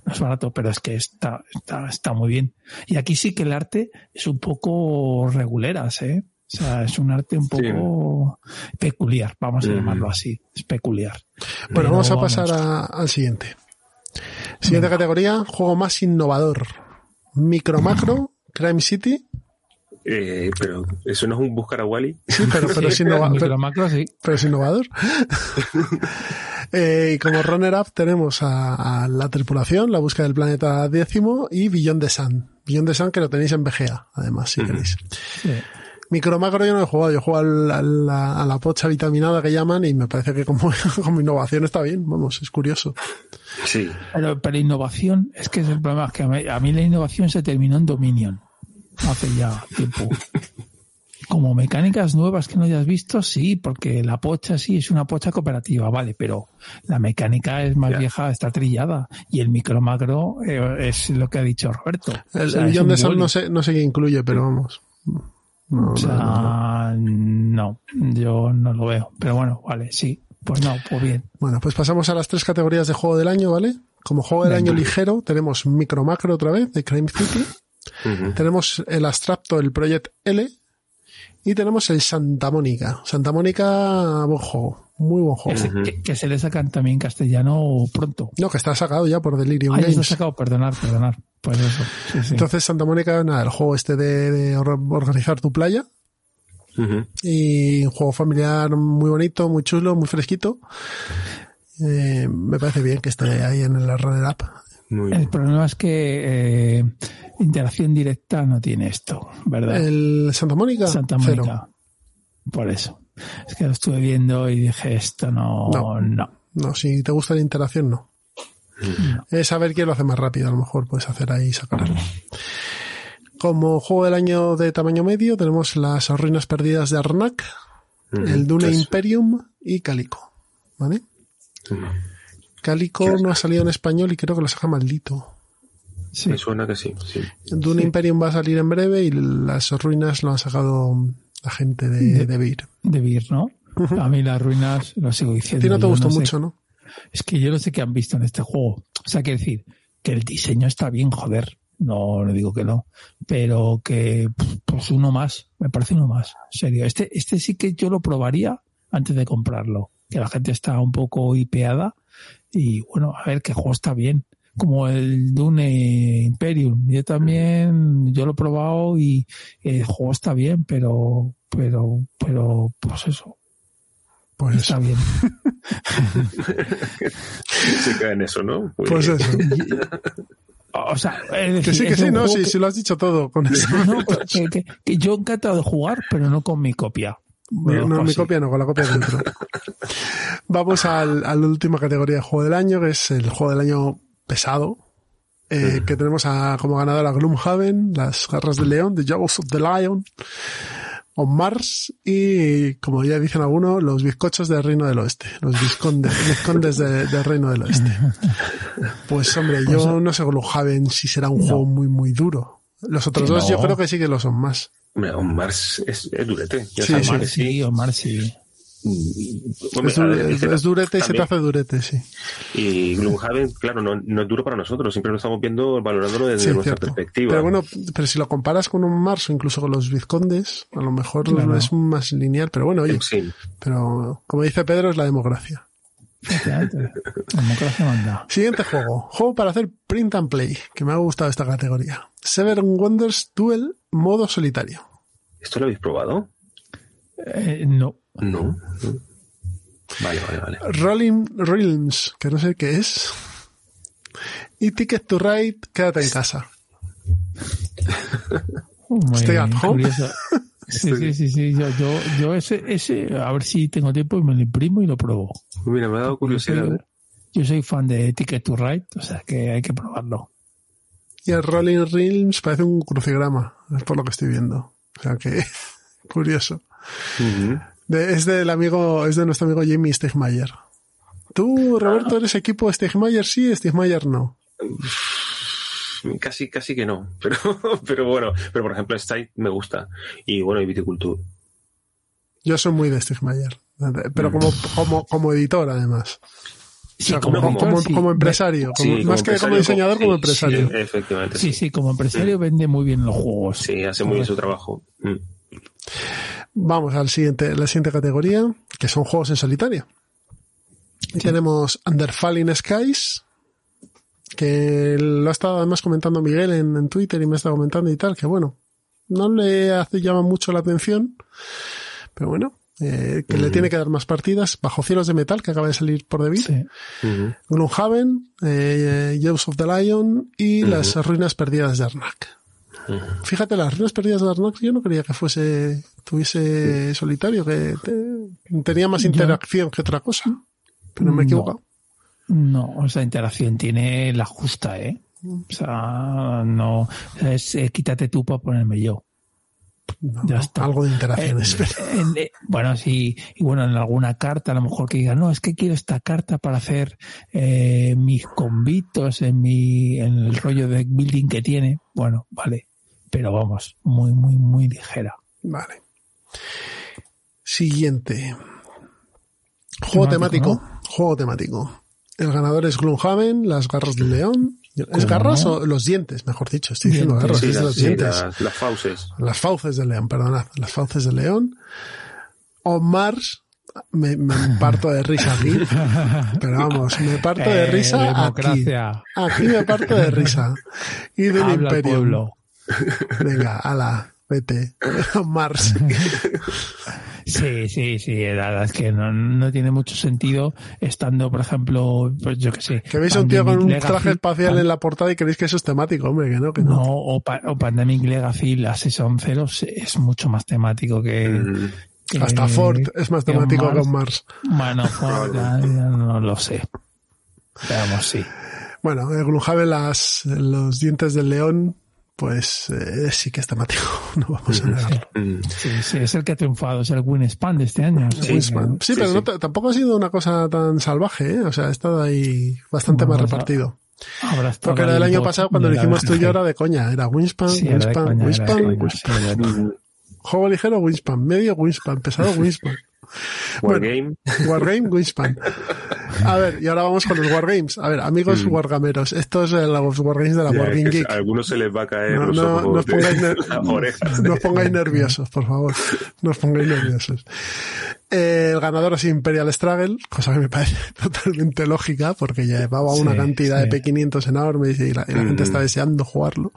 No es barato, pero es que está, está, está muy bien. Y aquí sí que el arte es un poco reguleras, ¿eh? O sea, es un arte un poco peculiar, vamos a llamarlo así, es peculiar. Bueno, vamos a pasar al siguiente. Siguiente categoría, juego más innovador. Micro Macro, Crime City. Eh, pero eso no es un buscar a Wally. Sí, pero, pero es innovador. Pero, sí. pero es innovador. eh, y como runner-up tenemos a, la tripulación, la búsqueda del planeta décimo y Billón de Sun. Billón de Sun que lo tenéis en BGA, además, si queréis. Sí. Micro macro yo no he jugado, yo juego a la, a la pocha vitaminada que llaman y me parece que como, como innovación está bien, vamos, es curioso. Sí. Pero, pero innovación, es que es el problema, es que a mí, la innovación se terminó en Dominion, hace ya tiempo. Como mecánicas nuevas que no hayas visto, sí, porque la pocha sí es una pocha cooperativa, vale, pero la mecánica es más vieja, está trillada. Y el micro macro eh, es lo que ha dicho Roberto. El, millón de sol no sé, no sé qué incluye, pero vamos. No, o sea, no, yo no lo veo. Pero bueno, vale, sí. Pues no, pues bien. Bueno, pues pasamos a las tres categorías de juego del año, ¿vale? Como juego del año ligero tenemos Micro Macro otra vez, de Crime City. Tenemos el abstracto, el Project L. Y tenemos el Santa Mónica. Santa Mónica, buen juego. Muy buen juego. que, se le sacan también castellano pronto. No, que está sacado ya por Delirium ah, Games. está sacado, perdonar, perdonar. Pues eso. Entonces, Santa Mónica, nada, el juego este de, organizar tu playa. Y un juego familiar muy bonito, muy chulo, muy fresquito. Eh, me parece bien que esté ahí en el runner up. el problema es que eh, interacción directa no tiene esto, ¿verdad? El Santa Mónica. Santa Mónica. Por eso. Es que lo estuve viendo y dije, esto no, no. No, si te gusta la interacción, no. Es saber quién lo hace más rápido, a lo mejor puedes hacer ahí y sacarlo. Como juego del año de tamaño medio tenemos las ruinas perdidas de Arnak, el Dune Imperium y Calico. ¿Vale? Calico no ha salido en español y creo que lo saca maldito. Sí. Me suena que sí. sí. Dune Imperium va a salir en breve y las ruinas lo han sacado la gente de, de, Beer. De Beer, ¿no? A mí las ruinas, lo sigo diciendo. A ti no te gustó mucho, ¿no? Es que yo no sé qué han visto en este juego. O sea, quiero decir, que el diseño está bien, joder. No le digo que no. Pero que, pues uno más. Me parece uno más. En serio. Este, este sí que yo lo probaría antes de comprarlo. Que la gente está un poco hipeada. Y bueno, a ver, que juego está bien. Como el Dune Imperium. Yo también, yo lo he probado y el juego está bien, pero, pero, pero, pues eso pues está bien. Se cae en eso, ¿no? Pues, eso. O sea, que sí, que sí, no, sí, sí, lo has dicho todo con eso. No, que, que, yo encantado de jugar, pero no con mi copia. No, no mi copia no, con la copia dentro. Vamos al, a la última categoría de juego del año, que es el juego del año pesado. Eh, que tenemos a, como ganadora Gloomhaven, las garras del león, The Jaws of the Lion on Mars y, como ya dicen algunos, los bizcochos del Reino del Oeste, los viscondes, viscondes del Reino del Oeste. Pues hombre, yo pues, no sé con los Haven si será un juego muy, muy duro. Los otros dos yo creo que sí que lo son más. On Mars es, es durete. sí, sí, sí, On Mars sí. Mm, es, durete y se te hace durete, sí. Y Gloomhaven, claro, no, no, es duro para nosotros, siempre lo estamos viendo, valorándolo desde nuestra perspectiva. Pero bueno, pero si lo comparas con un Mars o incluso con los Vizcondes, a lo mejor es más lineal, pero bueno, oye, pero como dice Pedro, es la democracia. Siguiente juego. Juego para hacer print and play, que me ha gustado esta categoría. Seven Wonders Duel modo solitario. ¿Esto lo habéis probado? Eh, no. No. Vale, vale, vale. Rolling Realms, que no sé qué es. Y Ticket to Ride, quédate en casa. Stay at home. Sí, sí, sí, sí. Yo, yo, yo, ese, ese, a ver si tengo tiempo y me lo imprimo y lo pruebo. Mira, me ha dado curiosidad. Yo soy, yo soy fan de Ticket to Ride, o sea que hay que probarlo. y el Rolling Realms parece un crucigrama, es por lo que estoy viendo. O sea que, curioso. De, es del amigo, es de nuestro amigo Jamie Stegmayer. ¿Tú, Roberto, eres equipo Stegmayer sí, Stegmayer no? Casi, casi que no, pero, pero bueno, pero por ejemplo, Style me gusta. Y bueno, y Viticulture. Yo soy muy de Stegmayer, pero como, como, como editor además. Sí, como, como, como, sí. como empresario, Sí, como- como más que como diseñador, sí, como empresario. sí, efectivamente. Sí, sí, como empresario vende muy bien los juegos. Sí, hace muy bien su trabajo. Mm. Vamos al siguiente, la siguiente categoría, que son juegos en solitario. Tenemos Under Falling Skies, que lo ha estado además comentando Miguel en, en Twitter y me está comentando y tal, que bueno, no le hace, llama mucho la atención, pero bueno, eh, que le tiene que dar más partidas. Bajo Cielos de Metal, que acaba de salir por David. Sí. Gloomhaven, eh, Jaws of the Lion y las ruinas perdidas de Arnak. Fíjate, las ruinas perdidas de Arnak yo no quería que fuese, tuviese solitario, que te- tenía más interacción que otra cosa. Pero me he No. equivocado. No, esa interacción tiene la justa, ¿eh? O sea, no, es eh, quítate tú para ponerme yo. No, Ya no, está. Algo de Eh, interacciones. pero- en- eh, bueno, sí, y bueno, en alguna carta a lo mejor que diga, no, es que quiero esta carta para hacer eh, mis convitos en mi, en el rollo de building que tiene. Bueno, vale. Pero vamos, muy, muy, muy ligera. Vale. Siguiente. Juego temático. Temático, Juego temático. El ganador es Gloomhaven, las garras del león. ¿Es garras o los dientes? Mejor dicho, estoy diciendo garras, Sí, es las, los sí, dientes. las, las fauces. Las fauces del león, perdonad. Las fauces del león. On Mars. Me, me parto de risa aquí. Pero vamos, me parto de Eh, risa aquí. democracia. Aquí me parto de risa. Y del Habla pueblo. Venga, ala, vete. On Mars. Sí, sí, sí, la verdad es que no, no tiene mucho sentido estando, por ejemplo, pues yo que sé. Que veis a un tío con un traje espacial Pan- en la portada y creéis que eso es temático, hombre, que no, que no. No, o, Pa- o Pandemic Legacy, la Season 0 es mucho más temático que... Mm. que- Hasta Ford es más que temático que Mars. On Mars. Bueno, Ford, ya- ya no lo sé. Veamos, sí. Bueno, el Gloomhaven, las, los dientes del león, pues eh, sí que es temático, no vamos a negarlo. Mm. Sí, sí, es el que ha triunfado, es el Winspan de este año. Sí, Wingspan. Sí, Sí, pero sí. no tampoco ha sido una cosa tan salvaje, ¿eh? O sea, ha estado ahí bastante Bueno, más repartido. Porque era del año pasado cuando lo hicimos tú y yo era de coña. Era era de coña. Mm. Juego ligero, Wingspan. Medio, Wingspan. Pesado, Wingspan. Wargame. Wargame, Wingspan. A ver, y ahora vamos con los Wargames. A ver, amigos Mm. wargameros, estos son los Wargames de la Ya, Wargame Geek. a algunos se les va a caer No, los no, ojos de pongáis, orejas. pongáis nerviosos, por favor. No os pongáis nerviosos. Eh, el ganador es Imperial Struggle, cosa que me parece totalmente lógica, porque llevaba una Sí, cantidad sí. de P500 enormes y la, y la gente Mm. está deseando jugarlo.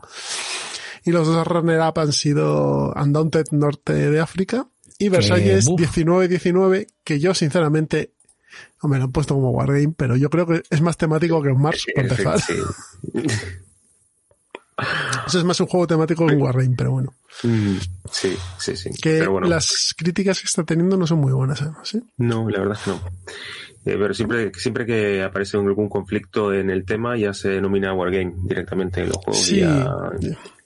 Y los dos runner-up han sido Undaunted Norte de África y Versalles buf. 19-19, que yo sinceramente, hombre, lo han puesto como Wargame, pero yo creo que es más temático que un Mars, para empezar. Sí. Eso es más un juego temático que un Wargame, pero bueno. Mm, sí, sí, sí. Que Pero bueno, las críticas que está teniendo no son muy buenas, además, ¿eh? no, la verdad es que no. Eh, pero siempre, siempre que aparece algún conflicto en el tema ya se denomina Wargame directamente en los juegos. Sí. ya-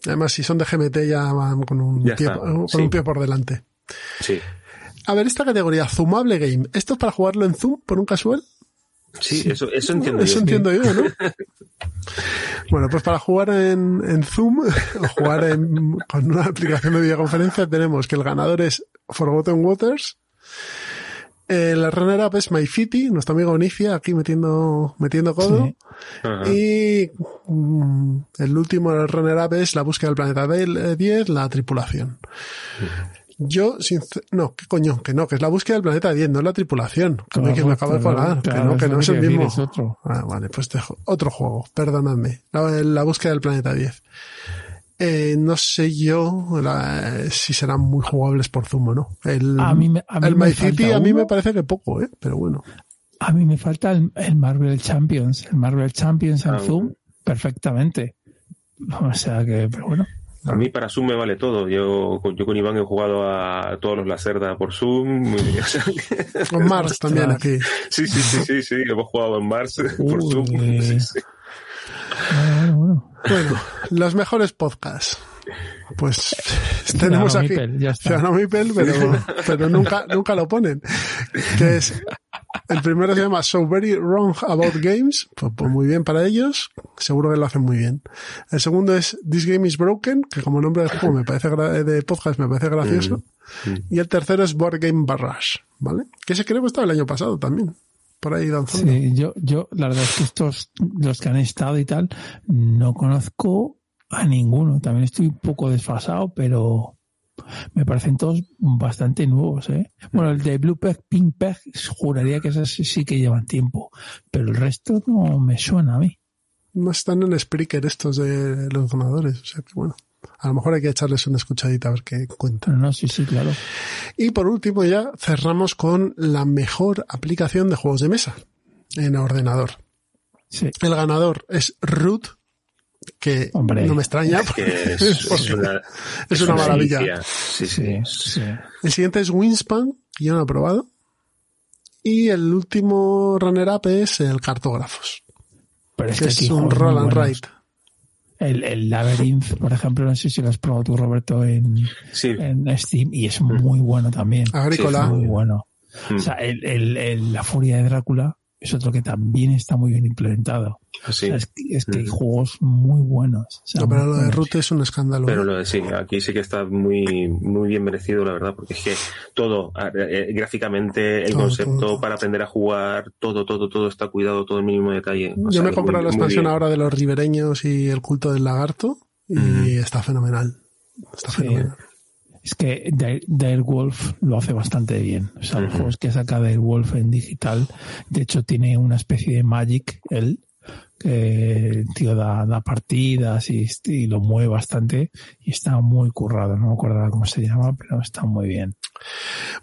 Además, si son de GMT ya van con un, Ya pie, está, con sí. un pie por delante. Sí. A ver, esta categoría, Zoomable Game, ¿esto es para jugarlo en Zoom por un casual? Sí, eso, eso entiendo Eso yo. entiendo yo, ¿no? bueno, pues para jugar en, en Zoom o jugar en- con una aplicación de videoconferencia tenemos que el ganador es Forgotten Waters. El runner-up es MyFitty, nuestro amigo Onicia, aquí metiendo, metiendo codo. Sí. Y mm, el último runner-up es la búsqueda del planeta del- eh, 10, la tripulación. Yo, sincer- no, qué coño, que no, que es la búsqueda del planeta 10, no la tripulación. Que me, que me acabo de colar, que no, que no es el mismo. es otro. Ah, vale, pues dejo. Otro juego, perdonadme. La, la búsqueda del planeta 10. Eh, no sé yo la- si serán muy jugables por Zoom o no. El, A mí me- a mí el me My City falta a mí me parece que poco, ¿eh? Pero bueno. A mí me falta el, el Marvel Champions, el Marvel Champions en Ah, Zoom, bueno. perfectamente. O sea que, pero bueno. A mí para Zoom me vale todo. Yo, con- yo con Iván he jugado a todos los Lacerda por Zoom. o sea, que- Con Mars también aquí. sí, sí, sí, sí, sí. Hemos jugado en Mars por. Zoom. Sí, sí. Bueno, bueno. Bueno, los mejores podcasts. Pues tenemos aquí Mipel, ya está. Ciudadano Mipel, pero, pero nunca, nunca lo ponen. Que es, el primero se llama So Very Wrong About Games, pues, pues muy bien para ellos, seguro que lo hacen muy bien. El segundo es This Game is Broken, que como nombre del juego me parece gra- de podcast me parece gracioso. Y el tercero es Board Game Barrage, ¿vale? Que ese creo que estaba el año pasado también. Por ahí danzando. Sí, yo, yo, la verdad es que estos, los que han estado y tal, no conozco a ninguno. También estoy un poco desfasado, pero me parecen todos bastante nuevos, ¿eh? Bueno, el de Blue Peg, Pink Peg, juraría que esos sí que llevan tiempo, pero el resto no me suena a mí. No están en Spreaker estos de los donadores, o sea que bueno. A lo mejor hay que echarles una escuchadita a ver qué cuentan. No, sí, sí, claro. Y por último ya cerramos con la mejor aplicación de juegos de mesa en ordenador. Sí. El ganador es Root, que Hombre. no me extraña. Es que es, es porque una, es una maravilla. delicia. Sí, sí. Sí. El siguiente es Winspan, que yo no he probado. Y el último runner-up es el Cartógrafos, Pero es que es un roll and write. El, el Labyrinth, por ejemplo, no sé si lo has probado tú, Roberto, en, Sí. en Steam, y es muy bueno también. Agrícola. muy bueno. Mm. O sea, el, el, el- la furia de Drácula es otro que también está muy bien implementado. Sí. O sea, es, que- es que hay Mm. juegos muy buenos. O sea, No, pero muy lo de. Root es un escándalo. Pero ¿eh? lo de sí, aquí sí que está muy, muy bien merecido, la verdad, porque es que todo, eh, gráficamente, el Todo, concepto todo, todo. para aprender a jugar, todo, todo, todo está cuidado, todo el mínimo detalle. O Yo sea, me he comprado la expansión ahora de los ribereños y el culto del lagarto y está fenomenal. Está Sí. fenomenal. Es que Dire- Direwolf lo hace bastante bien. O sea, los juegos que saca Direwolf en digital, de hecho tiene una especie de Magic, él, que el tío da, da partidas y, y lo mueve bastante y está muy currado. No me acuerdo cómo se llama, pero está muy bien.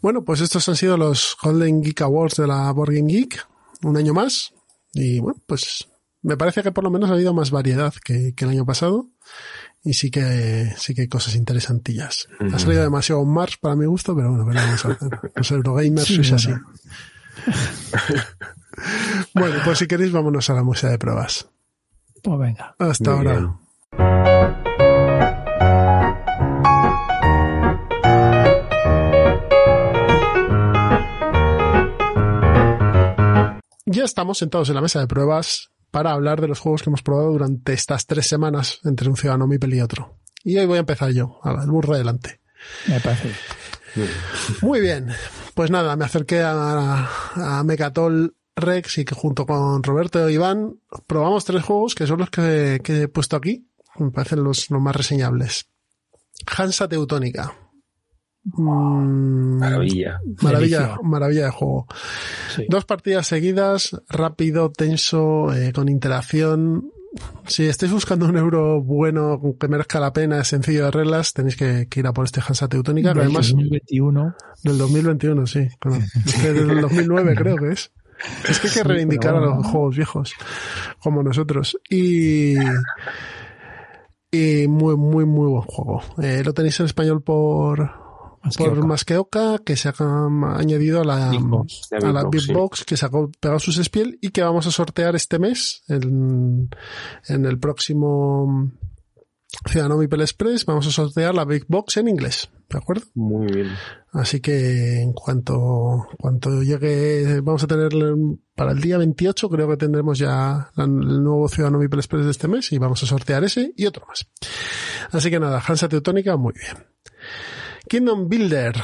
Bueno, pues estos han sido los Golden Geek Awards de la Board Game Geek. Un año más. Y bueno, pues me parece que por lo menos ha habido más variedad que, que el año pasado. Y sí que, sí que hay cosas interesantillas. Ha salido demasiado Mars para mi gusto, pero bueno, ¿qué le vamos a hacer? Los Eurogamers Sí, es así. bueno. Bueno, pues si queréis, vámonos a la música de pruebas. Pues venga. Hasta Muy ahora. bien. Ya estamos sentados en la mesa de pruebas para hablar de los juegos que hemos probado durante estas tres semanas entre un ciudadano Mipel y otro. Y hoy voy a empezar yo. Hala, el burro adelante. Me parece. Muy bien. Pues nada, me acerqué a, a Mecatol Rex y que junto con Roberto e Iván probamos tres juegos que son los que, que he puesto aquí. Me parecen los, los más reseñables. Hansa Teutónica. Mm, Maravilla. maravilla, maravilla de juego. Sí. Dos partidas seguidas, rápido, tenso, eh, con interacción. Si estáis buscando un euro bueno que merezca la pena, sencillo de reglas, tenéis que, que ir a por este Hansa Teutónica, Del además 2021. del 2021, sí. Bueno, es que del 2009 creo que es. Es que hay que Sí, reivindicar a los juegos viejos, como nosotros. Y, y muy, muy, muy buen juego. Eh, lo tenéis en español por, Más que por Oca. Masqueoka, que se ha añadido a la, Big Box. La a la Big Big Box, sí. Box que sacó pegado sus espiel y que vamos a sortear este mes en, en el próximo Ciudadano Mipel Express. Vamos a sortear la Big Box en inglés, ¿de acuerdo? Muy bien. Así que en cuanto, cuanto llegue, vamos a tener para el día 28, creo que tendremos ya la- el nuevo Ciudadano Mipel Express de este mes y vamos a sortear ese y otro más. Así que nada, Hansa Teutónica, muy bien. Kingdom Builder.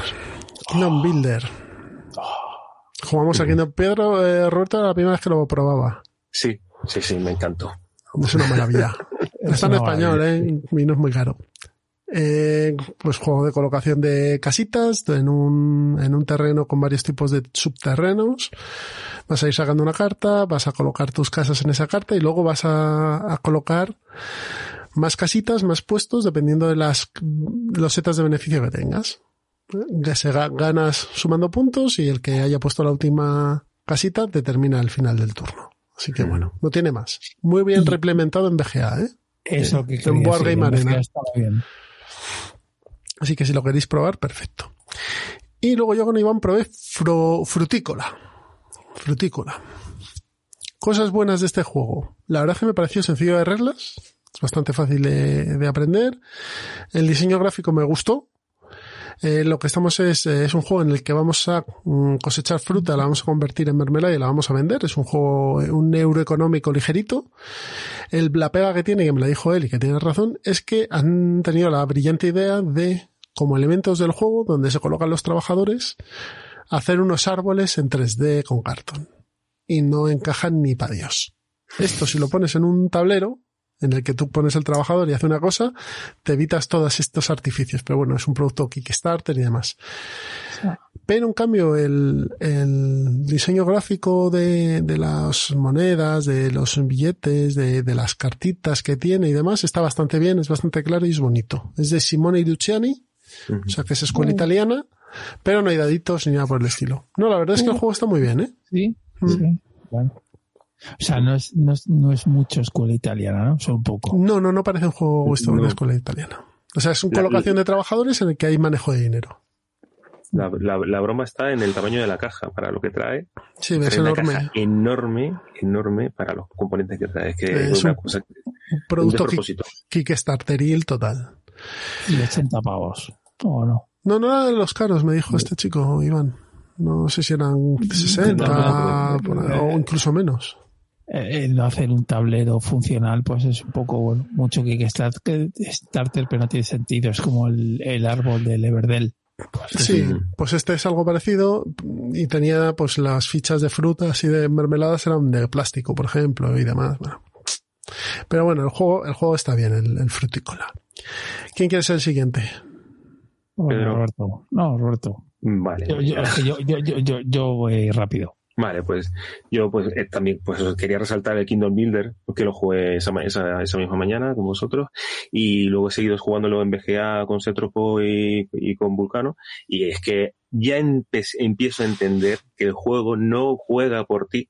Kingdom Builder. Jugamos a Kingdom Pedro, eh, Roberto, era la primera vez que lo probaba. Sí, sí, sí, me encantó. Es una maravilla. Es Está en español. ¿eh? Y no es muy caro. Eh, pues juego de colocación de casitas en un, en un terreno con varios tipos de subterrenos. Vas a ir sacando una carta, vas a colocar tus casas en esa carta y luego vas a, a colocar más casitas, más puestos, dependiendo de las los setas de beneficio que tengas. Se ga- ganas sumando puntos y el que haya puesto la última casita determina el final del turno. Así que bueno, no tiene más. Muy bien replementado en BGA, ¿eh? Eso que En quería Board decir, Game me Arena. bien. Así que si lo queréis probar, perfecto. Y luego yo con Iván probé Frutícola. Frutícola. Cosas buenas de este juego. La verdad es que me pareció sencillo de reglas. Es bastante fácil de, aprender. El diseño gráfico me gustó. Eh, lo que estamos es, eh, es un juego en el que vamos a mm, cosechar fruta, la vamos a convertir en mermelada y la vamos a vender. Es un juego, un euro económico ligerito. El, la pega que tiene, que me la dijo él y que tiene razón, es que han tenido la brillante idea de, como elementos del juego, donde se colocan los trabajadores, hacer unos árboles en 3D con cartón. Y no encajan ni para Dios. Esto si lo pones en un tablero, en el que tú pones el trabajador y hace una cosa, te evitas todos estos artificios. Pero bueno, es un producto Kickstarter y demás. Pero en cambio, el, el diseño gráfico de, de, las monedas, de los billetes, de, de, las cartitas que tiene y demás, está bastante bien, es bastante claro y es bonito. Es de Simone Luciani, o sea que es escuela italiana, pero no hay daditos ni nada por el estilo. No, la verdad es que el juego está muy bien, ¿eh? Sí, mm. sí. Bueno. O sea, no es, no es, no es mucho escuela italiana, ¿no? Solo un poco. No, no, no parece un juego esto de escuela italiana. O sea, es una colocación de trabajadores en el que hay manejo de dinero. La, la, broma está en el tamaño de la caja para lo que trae. Sí, es enorme. Caja enorme, enorme para los componentes que trae. Es que es, una cosa, un producto Kickstarteril total. Y 80 pavos. ¿O no? No, no era de los caros, me dijo este chico, Iván. No sé si eran 60 o incluso menos el no hacer un tablero funcional, pues es un poco, bueno, mucho que, que starter, pero no tiene sentido. Es como el, el árbol del Everdell. Pues sí, pues este es algo parecido y tenía pues las fichas de frutas y de mermeladas eran de plástico, por ejemplo, y demás. Bueno. Pero bueno, el juego, el juego está bien, el, el frutícola. ¿Quién quiere ser el siguiente? Roberto. No, Roberto. Vale. Yo, yo, yo, yo, yo voy rápido. Vale, pues yo pues eh, también pues quería resaltar el Kingdom Builder, porque lo jugué esa, esa, esa, misma mañana con vosotros, y luego he seguido jugándolo en BGA con Cetropo y, y con Vulcano, y es que ya empiezo a entender que el juego no juega por ti,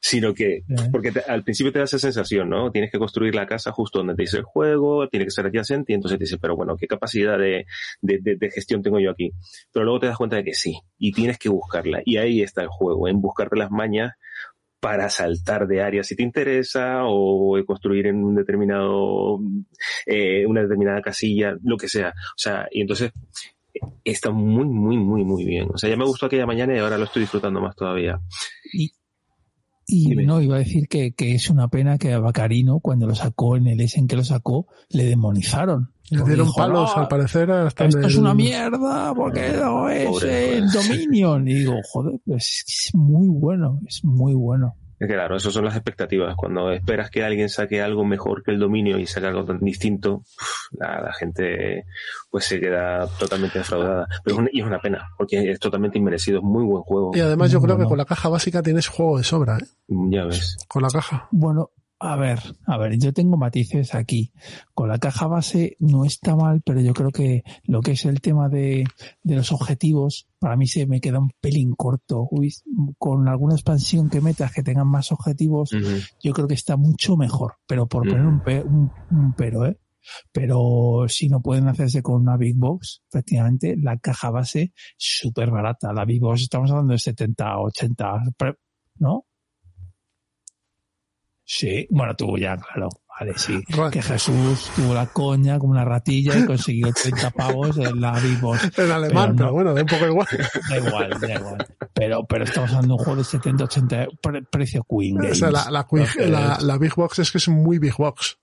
sino que, porque al principio te da esa sensación, ¿no? Tienes que construir la casa justo donde te dice el juego, tiene que ser adyacente, y entonces te dices, pero bueno, ¿qué capacidad de, de, de, gestión tengo yo aquí? Pero luego te das cuenta de que sí, y tienes que buscarla, y ahí está el juego, en buscarte las mañas para saltar de área si te interesa o construir en un determinado eh, una determinada casilla lo que sea o sea y entonces está muy muy muy muy bien o sea ya me gustó aquella mañana y ahora lo estoy disfrutando más todavía y, y no, iba a decir que, que, es una pena que a Bacarino, cuando lo sacó en el S en que lo sacó, le demonizaron. Le dieron palos, al parecer. Hasta esto es una mierda, porque no es el Dominion. Y digo, joder, pues es muy bueno, es muy bueno. Claro, esas son las expectativas. Cuando esperas que alguien saque algo mejor que el dominio y saque algo tan distinto, la, gente pues se queda totalmente defraudada. Pero es una, y es una pena, porque es totalmente inmerecido, es muy buen juego. Y además yo creo que con la caja básica tienes juego de sobra, ¿eh? Ya ves. Con la caja. Bueno, a ver, a ver, yo tengo matices aquí. Con la caja base no está mal, pero yo creo que lo que es el tema de, de los objetivos, para mí se me queda un pelín corto. con alguna expansión que metas que tengan más objetivos, yo creo que está mucho mejor. Pero por poner un, un, pero, ¿eh? Pero si no pueden hacerse con una Big Box, prácticamente la caja base súper barata. La Big Box estamos hablando de 70, 80, ¿no? Sí, bueno, tuvo ya, claro. Vale, sí. Que Jesús tuvo la coña como una ratilla y consiguió 30 pavos en la Vivos. En alemán, pero, bueno, da un poco igual. Da igual, da igual. Pero, pero estamos hablando de un juego de 70, 80, precio Queen O sea, la, la, la, Big Box es que es muy Big Box.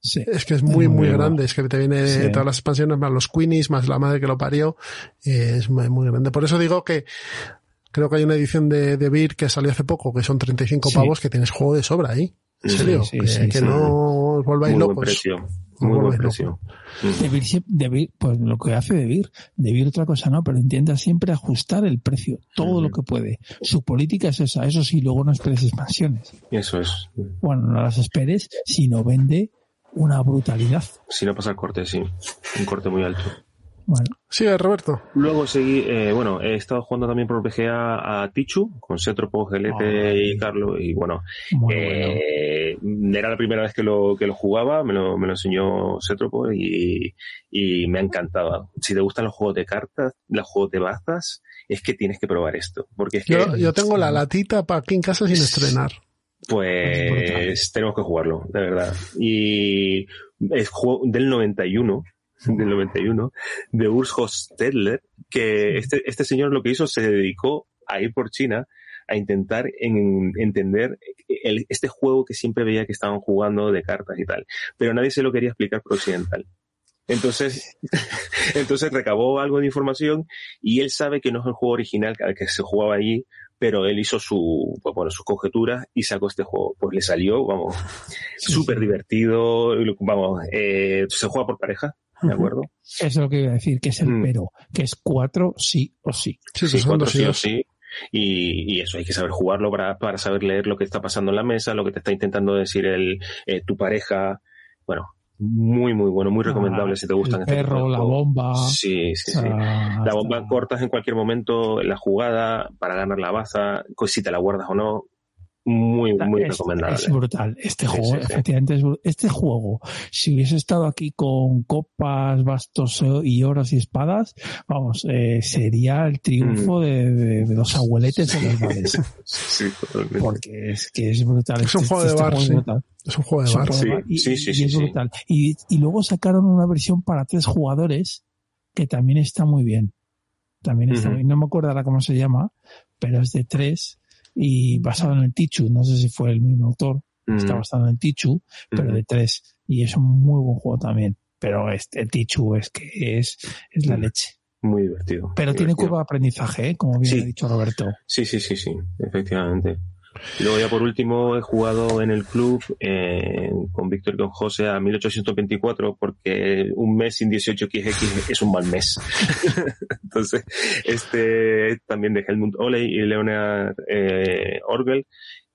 Sí. Es que es muy, muy, grande. Es que te viene todas las expansiones, más los Queenies, más la madre que lo parió. es muy, muy grande. Por eso digo que Creo que hay una edición de, de Beer que salió hace poco, que son 35 pavos, que tienes juego de sobra ahí. ¿En serio? que, no os volváis Muy locos. Buen precio. Muy buen precio. De pues lo que hace Debir, Debir otra cosa no, pero intenta siempre ajustar el precio, todo lo que puede. Su política es esa, eso sí, luego no esperes expansiones. Eso es. Bueno, no las esperes, si no vende una brutalidad. Si no pasa el corte, sí. Un corte muy alto. Bueno. Sí, Roberto. Luego seguí, eh, bueno, he estado jugando también por PGA a Tichu, con Setropo, Gelete y Carlos, y bueno, eh, era la primera vez que lo, que lo jugaba, me lo, me lo enseñó Setropo y, y me ha encantado. Si te gustan los juegos de cartas, los juegos de bazas, es que tienes que probar esto. Porque es que, yo, yo tengo la latita para aquí en casa sin estrenar. pues tenemos que jugarlo, de verdad. Y es juego del 91, del 91, de Urs Hostedler, que este, este señor lo que hizo se dedicó a ir por China a intentar en, entender el, este juego que siempre veía que estaban jugando de cartas y tal. Pero nadie se lo quería explicar por occidental. Entonces, entonces recabó algo de información y él sabe que no es el juego original al que se jugaba allí, pero él hizo su, pues, bueno, sus conjeturas y sacó este juego. Pues le salió, vamos, súper divertido, vamos, eh, se juega por pareja, ¿de acuerdo? Eso es lo que iba a decir, que es el mm. pero, que es cuatro sí o sí. Sí, sí cuatro sí o sí. Y, y, eso hay que saber jugarlo para, para saber leer lo que está pasando en la mesa, lo que te está intentando decir el, eh, tu pareja. Bueno, muy, muy bueno, muy recomendable si te gustan. El este perro, la bomba. Sí, sí, sí. la bomba cortas en cualquier momento la jugada para ganar la baza, si te la guardas o no muy, muy recomendable. Es brutal. Este juego, efectivamente, es este juego, si hubiese estado aquí con copas, bastos y oros y espadas, vamos, eh, sería el triunfo mm. de, de, los abueletes de los bares. sí, totalmente. Porque es que es brutal. Es un este, juego de este bar, sí. Es un juego de bar. Sí, y, sí, sí, y es brutal. Y, y luego sacaron una versión para tres jugadores que también está muy bien. También está muy bien. No me acuerdo ahora cómo se llama, pero es de tres y basado en el Tichu, no sé si fue el mismo autor, está mm. basado en el Tichu, pero de tres, y es un muy buen juego también, pero este el Tichu es que es, es la mm. leche. Muy divertido. Pero tiene curva de aprendizaje, ¿eh? como bien ha dicho Roberto. Sí, sí, sí, sí, efectivamente. Y luego ya por último he jugado en el club eh, con Víctor y con José a 1824 porque un mes sin 18XX es un mal mes. Entonces, este también de Helmut Oley y Leonard eh, Orgel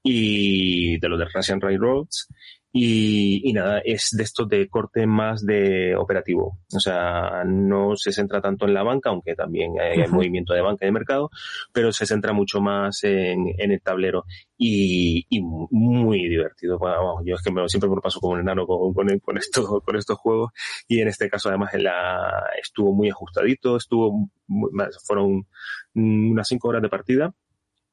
y de los de Russian Railroads y, y, nada, es de esto de corte más de operativo. O sea, no se centra tanto en la banca, aunque también hay movimiento de banca y de mercado, pero se centra mucho más en, en el tablero y, y, muy divertido. Bueno, yo es que me, siempre me lo paso como un enano con, con, con, esto, con estos juegos y en este caso además la, estuvo muy ajustadito, estuvo, fueron unas cinco horas de partida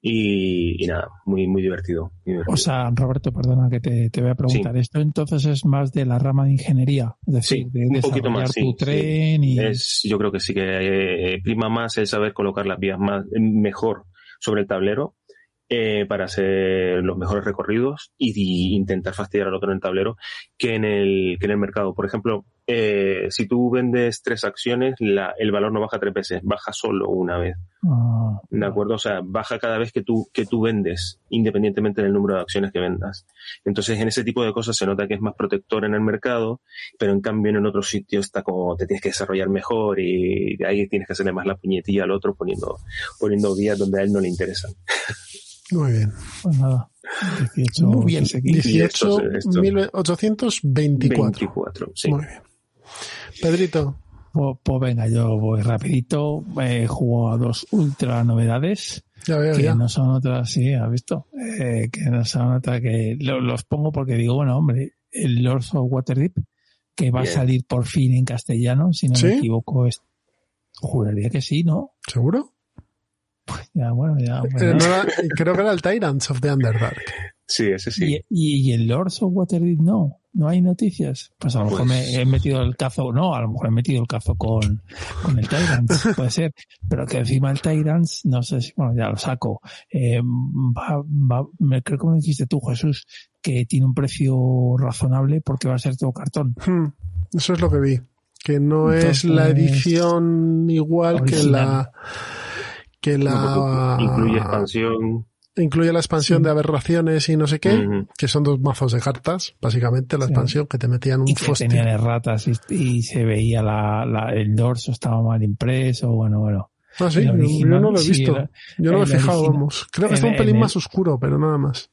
y, nada, muy, muy divertido, O sea, Roberto, perdona que te, te voy a preguntar. Esto entonces es más de la rama de ingeniería, es decir, de un poquito más, tu tren y... Es, yo creo que sí que eh, prima más el saber colocar las vías más, mejor sobre el tablero eh, para hacer los mejores recorridos y, intentar fastidiar al otro en el tablero que en el, que en el mercado. Por ejemplo, eh, si tú vendes tres acciones, la, el valor no baja tres veces, baja solo una vez. Ah. ¿De acuerdo? O sea, baja cada vez que tú, que tú vendes, independientemente del número de acciones que vendas. Entonces, en ese tipo de cosas se nota que es más protector en el mercado, pero en cambio en otro sitio está como te tienes que desarrollar mejor y ahí tienes que hacerle más la puñetilla al otro poniendo, poniendo vías donde a él no le interesan. Muy bien. Pues nada. 18, Muy bien. 18, 1824. sí. Muy bien. Pedrito. Pues, pues, venga, yo voy rapidito. He jugado a dos ultra novedades. Ya veo, que ya. no son otras, sí, has visto. Eh, que no son otras que los pongo porque digo, bueno, hombre, el Lords of Waterdeep, que va Bien. a salir por fin en castellano, si no ¿Sí? me equivoco, es, juraría que sí, ¿no? ¿Seguro? Ya, bueno, ya. Eh, bueno. no era- creo que era el Tyrants of the Underdark. Sí, ese sí. Y, y, y el Lords of Waterdeep no, no hay noticias. Pues a lo mejor Pues- me he metido el cazo, no, a lo mejor he metido el cazo con, con el Tyrants, puede ser. Pero que encima el Tyrants, no sé si, bueno, ya lo saco. Eh, va, va, me, creo que me dijiste tú, Jesús, que tiene un precio razonable porque va a ser todo cartón. Hmm, Eso es lo que vi. Que no es la edición igual que la que la Incluye expansión. Incluye la expansión de aberraciones y no sé qué, que son dos mazos de cartas, básicamente la Sí. expansión que te metían un Y que tenían erratas y, y se veía la, la, el dorso estaba mal impreso, bueno, bueno. Ah, sí, yo, original, yo no lo he sí, visto. yo no me he fijado, original. vamos. Creo que está un pelín el- más oscuro, pero nada más.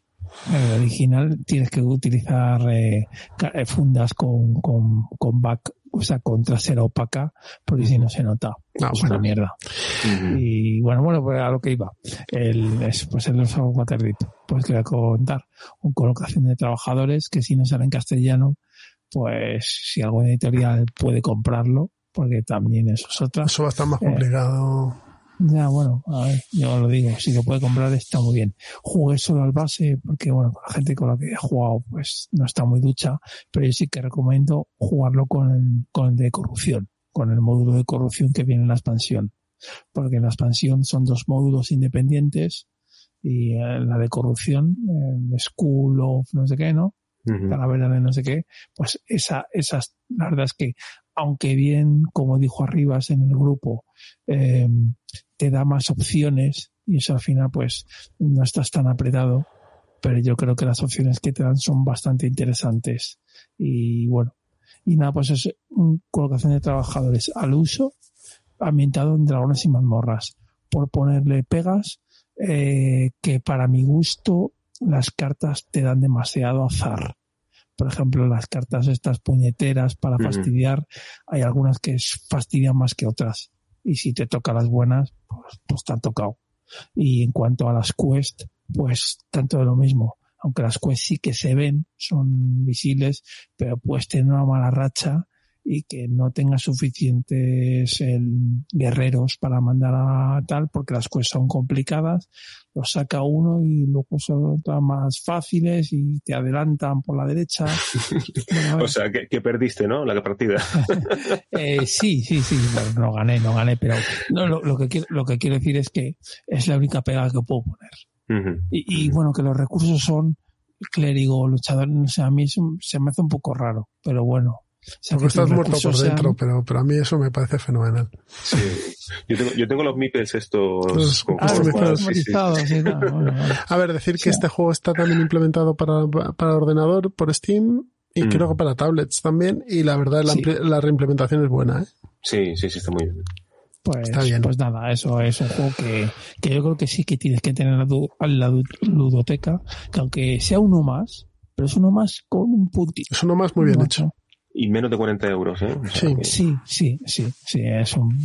En el original tienes que utilizar eh, eh, fundas con, con, con back, o sea, con trasera opaca, porque si no se nota. Ah, es bueno. una mierda. Y bueno, bueno, pues a lo que iba. El, es, pues el Oso Waterdeep. Pues te voy a contar. Un colocación de trabajadores que si no sale en castellano, pues si algún editorial puede comprarlo, porque también eso es otra. Eso va a estar más Eh, complicado. Ya, bueno, a ver, yo lo digo, si lo puede comprar está muy bien. Jugué solo al base porque, bueno, la gente con la que he jugado, pues no está muy ducha, pero yo sí que recomiendo jugarlo con el, con el de corrupción, con el módulo de corrupción que viene en la expansión. Porque en la expansión son dos módulos independientes y eh, la de corrupción, el School of no sé qué, ¿no? Para ver de no sé qué, pues esa, esas, la verdad es que, aunque bien, como dijo Arribas en el grupo, eh, te da más opciones y eso al final pues no estás tan apretado, pero yo creo que las opciones que te dan son bastante interesantes. Y bueno, y nada, pues es una colocación de trabajadores al uso ambientado en dragones y mazmorras, por ponerle pegas eh, que para mi gusto las cartas te dan demasiado azar. Por ejemplo, las cartas estas puñeteras para fastidiar, hay algunas que fastidian más que otras y si te toca las buenas, pues, pues te han tocado. Y en cuanto a las quest, pues tanto de lo mismo. Aunque las quest sí que se ven, son visibles, pero puedes tener una mala racha y que no tenga suficientes guerreros para mandar a tal, porque las cosas son complicadas, los saca uno y luego son más fáciles y te adelantan por la derecha. o sea, que, perdiste, ¿no? La partida. eh, sí, sí, sí, no gané, no gané, pero no, lo, que quiero, lo que quiero decir es que es la única pega que puedo poner. y, y bueno, que los recursos son clérigo, luchador, no sé, a mí se me hace un poco raro, pero bueno, porque estás muerto por dentro, pero, pero a mí eso me parece fenomenal. Sí. Yo tengo, yo tengo los MIPES estos A ver, decir que este juego está también implementado para, para ordenador por Steam y mm. creo que para tablets también. Y la verdad, la, la, reimplementación es buena, ¿eh? Sí, sí, sí, está muy bien. Pues, está bien. pues nada, eso es un juego que, que yo creo que sí que tienes que tener en la ludoteca, que aunque sea uno más, pero es uno más con un puntito. Es uno más muy bien hecho y menos de 40 euros, ¿eh? sí. sí, sí, sí, sí, es un,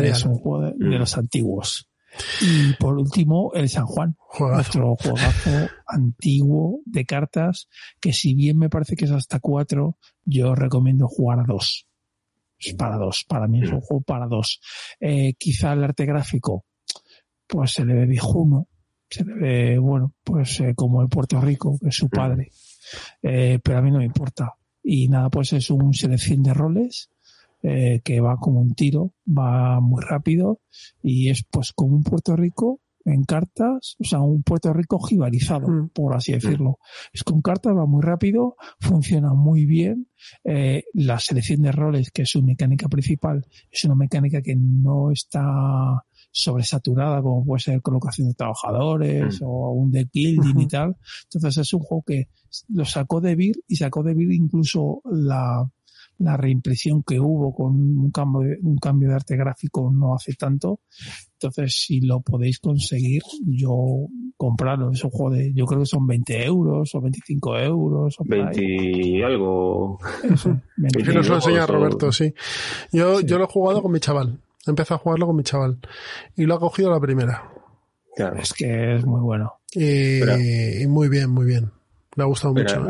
Es un juego de, mm. los antiguos. Y por último, el San Juan. Nuestro juegazo antiguo de cartas, que si bien me parece que es hasta cuatro, yo recomiendo jugar a dos. Es para dos, para mí es un mm. juego para dos. Eh, quizá el arte gráfico, pues se le ve viejuno, se le ve, bueno, pues eh, como el Puerto Rico, que es su mm. padre. Eh, pero a mí no me importa y nada, pues es un selección de roles eh, que va como un tiro, va muy rápido y es pues como un Puerto Rico en cartas, o sea, un Puerto Rico jibarizado, mm. por así decirlo. Es con cartas, va muy rápido, funciona muy bien. Eh, la selección de roles, que es su mecánica principal, es una mecánica que no está sobresaturada como puede ser colocación de trabajadores mm. o un deck building y tal. Entonces es un juego que lo sacó de Vir y sacó de Vir incluso la, la reimpresión que hubo con un cambio, de, un cambio de arte gráfico no hace tanto. Entonces, si lo podéis conseguir, yo comprarlo. Es un juego de, yo creo que son 20 euros o 25 euros. O 20 y algo. Eso, nos lo enseña Roberto, sí. Yo, yo lo he jugado con mi chaval. Empecé a jugarlo con mi chaval. Y lo ha cogido la primera. Claro. Es que es muy bueno. Y, muy bien, muy bien. Me ha gustado mucho.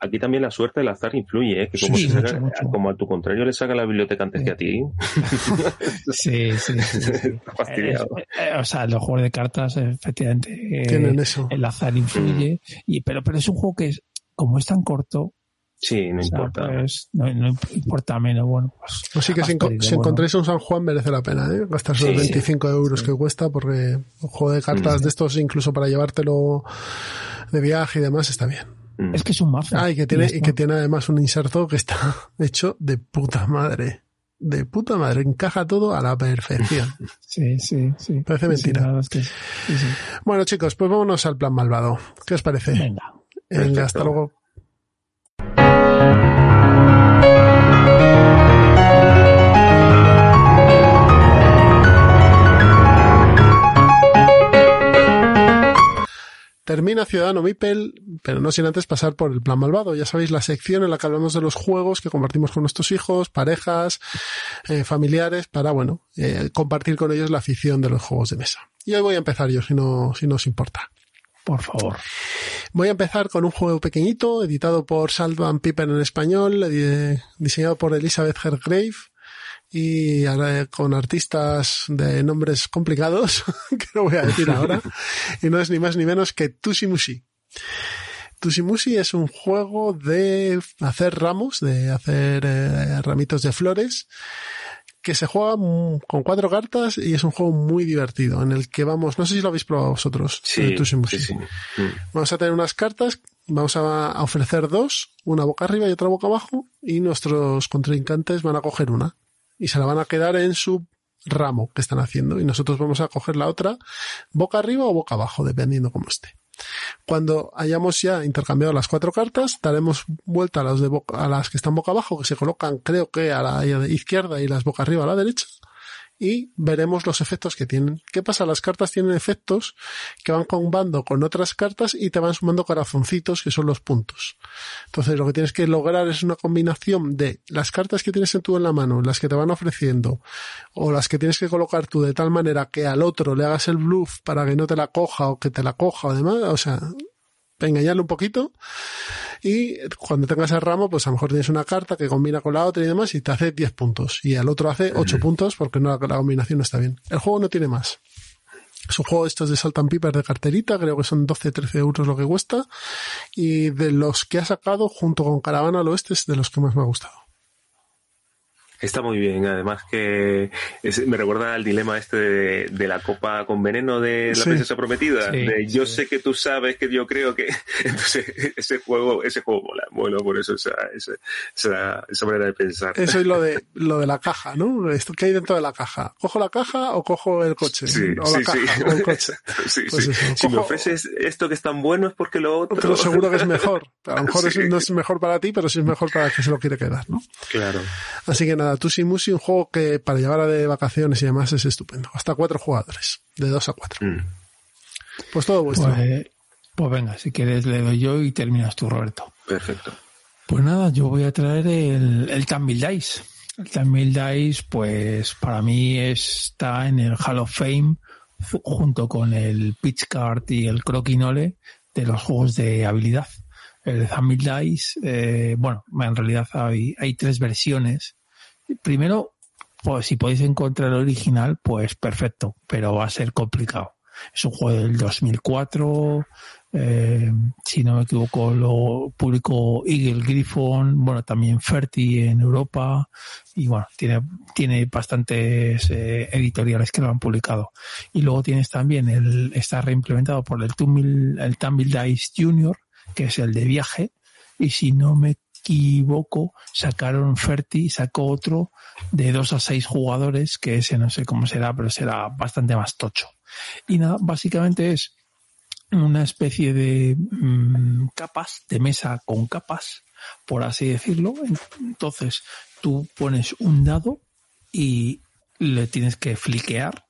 aquí también la suerte del azar influye, ¿eh? que como, como, a tu contrario le saca la biblioteca antes que a ti. sí, sí. fastidiado. Eh, eh, o sea, los juegos de cartas, efectivamente, Tienen eso. el azar influye. Mm. Y, pero, pero es un juego que, es, como es tan corto, Sí, no importa. Pues, no, importa menos, bueno, pues. Así que si, encontráis un San Juan merece la pena, ¿eh? Gastar esos 25 euros que cuesta porque un juego de cartas mm. de estos incluso para llevártelo de viaje y demás está bien. Mm. Es que es un mazo. Ah, y que tiene, y, que tiene además un inserto que está hecho de puta madre. De puta madre, encaja todo a la perfección. Sí, sí, sí. Parece mentira. bueno, chicos, pues vámonos al plan malvado. ¿Qué os parece? Venga. hasta luego. Termina Ciudadano Mipel, pero no sin antes pasar por el plan malvado. Ya sabéis, la sección en la que hablamos de los juegos que compartimos con nuestros hijos, parejas, eh, familiares, para, bueno, eh, compartir con ellos la afición de los juegos de mesa. Y hoy voy a empezar yo, si no, si no os importa. Por favor. Voy a empezar con un juego pequeñito, editado por Salvan Piper en español, diseñado por Elizabeth Hergrave y con artistas de nombres complicados, que no voy a decir ahora, y no es ni más ni menos que Tusimushi. Tusimushi es un juego de hacer ramos, de hacer eh, ramitos de flores, que se juega con cuatro cartas y es un juego muy divertido, en el que vamos, no sé si lo habéis probado vosotros, sí, sí, mm. Vamos a tener unas cartas Vamos a ofrecer dos, una boca arriba y otra boca abajo, y nuestros contrincantes van a coger una y se la van a quedar en su ramo que están haciendo y nosotros vamos a coger la otra boca arriba o boca abajo, dependiendo cómo esté. Cuando hayamos ya intercambiado las cuatro cartas, daremos vuelta a las, de a las que están boca abajo, que se colocan creo que a la izquierda y las boca arriba a la derecha, y veremos los efectos que tienen. ¿Qué pasa? Las cartas tienen efectos que van combando con otras cartas y te van sumando corazoncitos que son los puntos. Entonces lo que tienes que lograr es una combinación de las cartas que tienes en tú en la mano, las que te van ofreciendo o las que tienes que colocar tú de tal manera que al otro le hagas el bluff para que no te la coja o que te la coja o demás. O sea, engañarle un poquito y cuando tengas el ramo, pues a lo mejor tienes una carta que combina con la otra y demás y te hace 10 puntos y al otro hace 8 puntos porque no, la combinación no está bien. El juego no tiene más. Es un juego estos de Salt and Piper de carterita, creo que son 12-13 euros lo que cuesta y de los que ha sacado junto con Caravana al Oeste es de los que más me ha gustado. Está muy bien, además que me recuerda al dilema este de, la copa con veneno de la princesa prometida. de yo sé que tú sabes que yo creo que. Entonces, ese juego, ese juego mola. Bueno, por eso esa, esa, esa, manera de pensar. Eso es lo de, lo de la caja, ¿no? Esto que hay dentro de la caja. ¿Cojo la caja o cojo el coche? Sí, o la caja, O el coche. sí, pues Si me ofreces esto que es tan bueno es porque lo otro. Pero seguro que es mejor. A lo mejor no es mejor para ti, pero sí es mejor para el que se lo quiere quedar, ¿no? Claro. Así que nada, Tusi un juego que para llevar a de vacaciones y demás es estupendo. Hasta cuatro jugadores, de dos a cuatro. Mm. Pues todo vuestro. Pues, pues, venga, si quieres le doy yo y terminas tú, Roberto. Perfecto. Pues nada, yo voy a traer el, el Tamil Dice. El Tamil Dice, pues para mí está en el Hall of Fame junto con el Pitch Card y el Croquinole de los juegos de habilidad el Tamil Dice, eh, bueno, en realidad hay, hay tres versiones primero, pues si podéis encontrar el original, pues perfecto, pero va a ser complicado. Es un juego del 2004, eh, si no me equivoco, lo publicó Eagle Griffon, bueno, también Ferti en Europa, y bueno, tiene, tiene bastantes eh, editoriales que lo han publicado. Y luego tienes también el, está reimplementado por el Tumble, el Tumble Dice Junior, que es el de viaje, y si no me equivoco, sacaron Ferti, sacó otro de dos a seis jugadores, que ese no sé cómo será, pero será bastante más tocho. Y nada, básicamente es una especie de mm, capas, de mesa con capas, por así decirlo. Entonces, tú pones un dado y le tienes que fliquear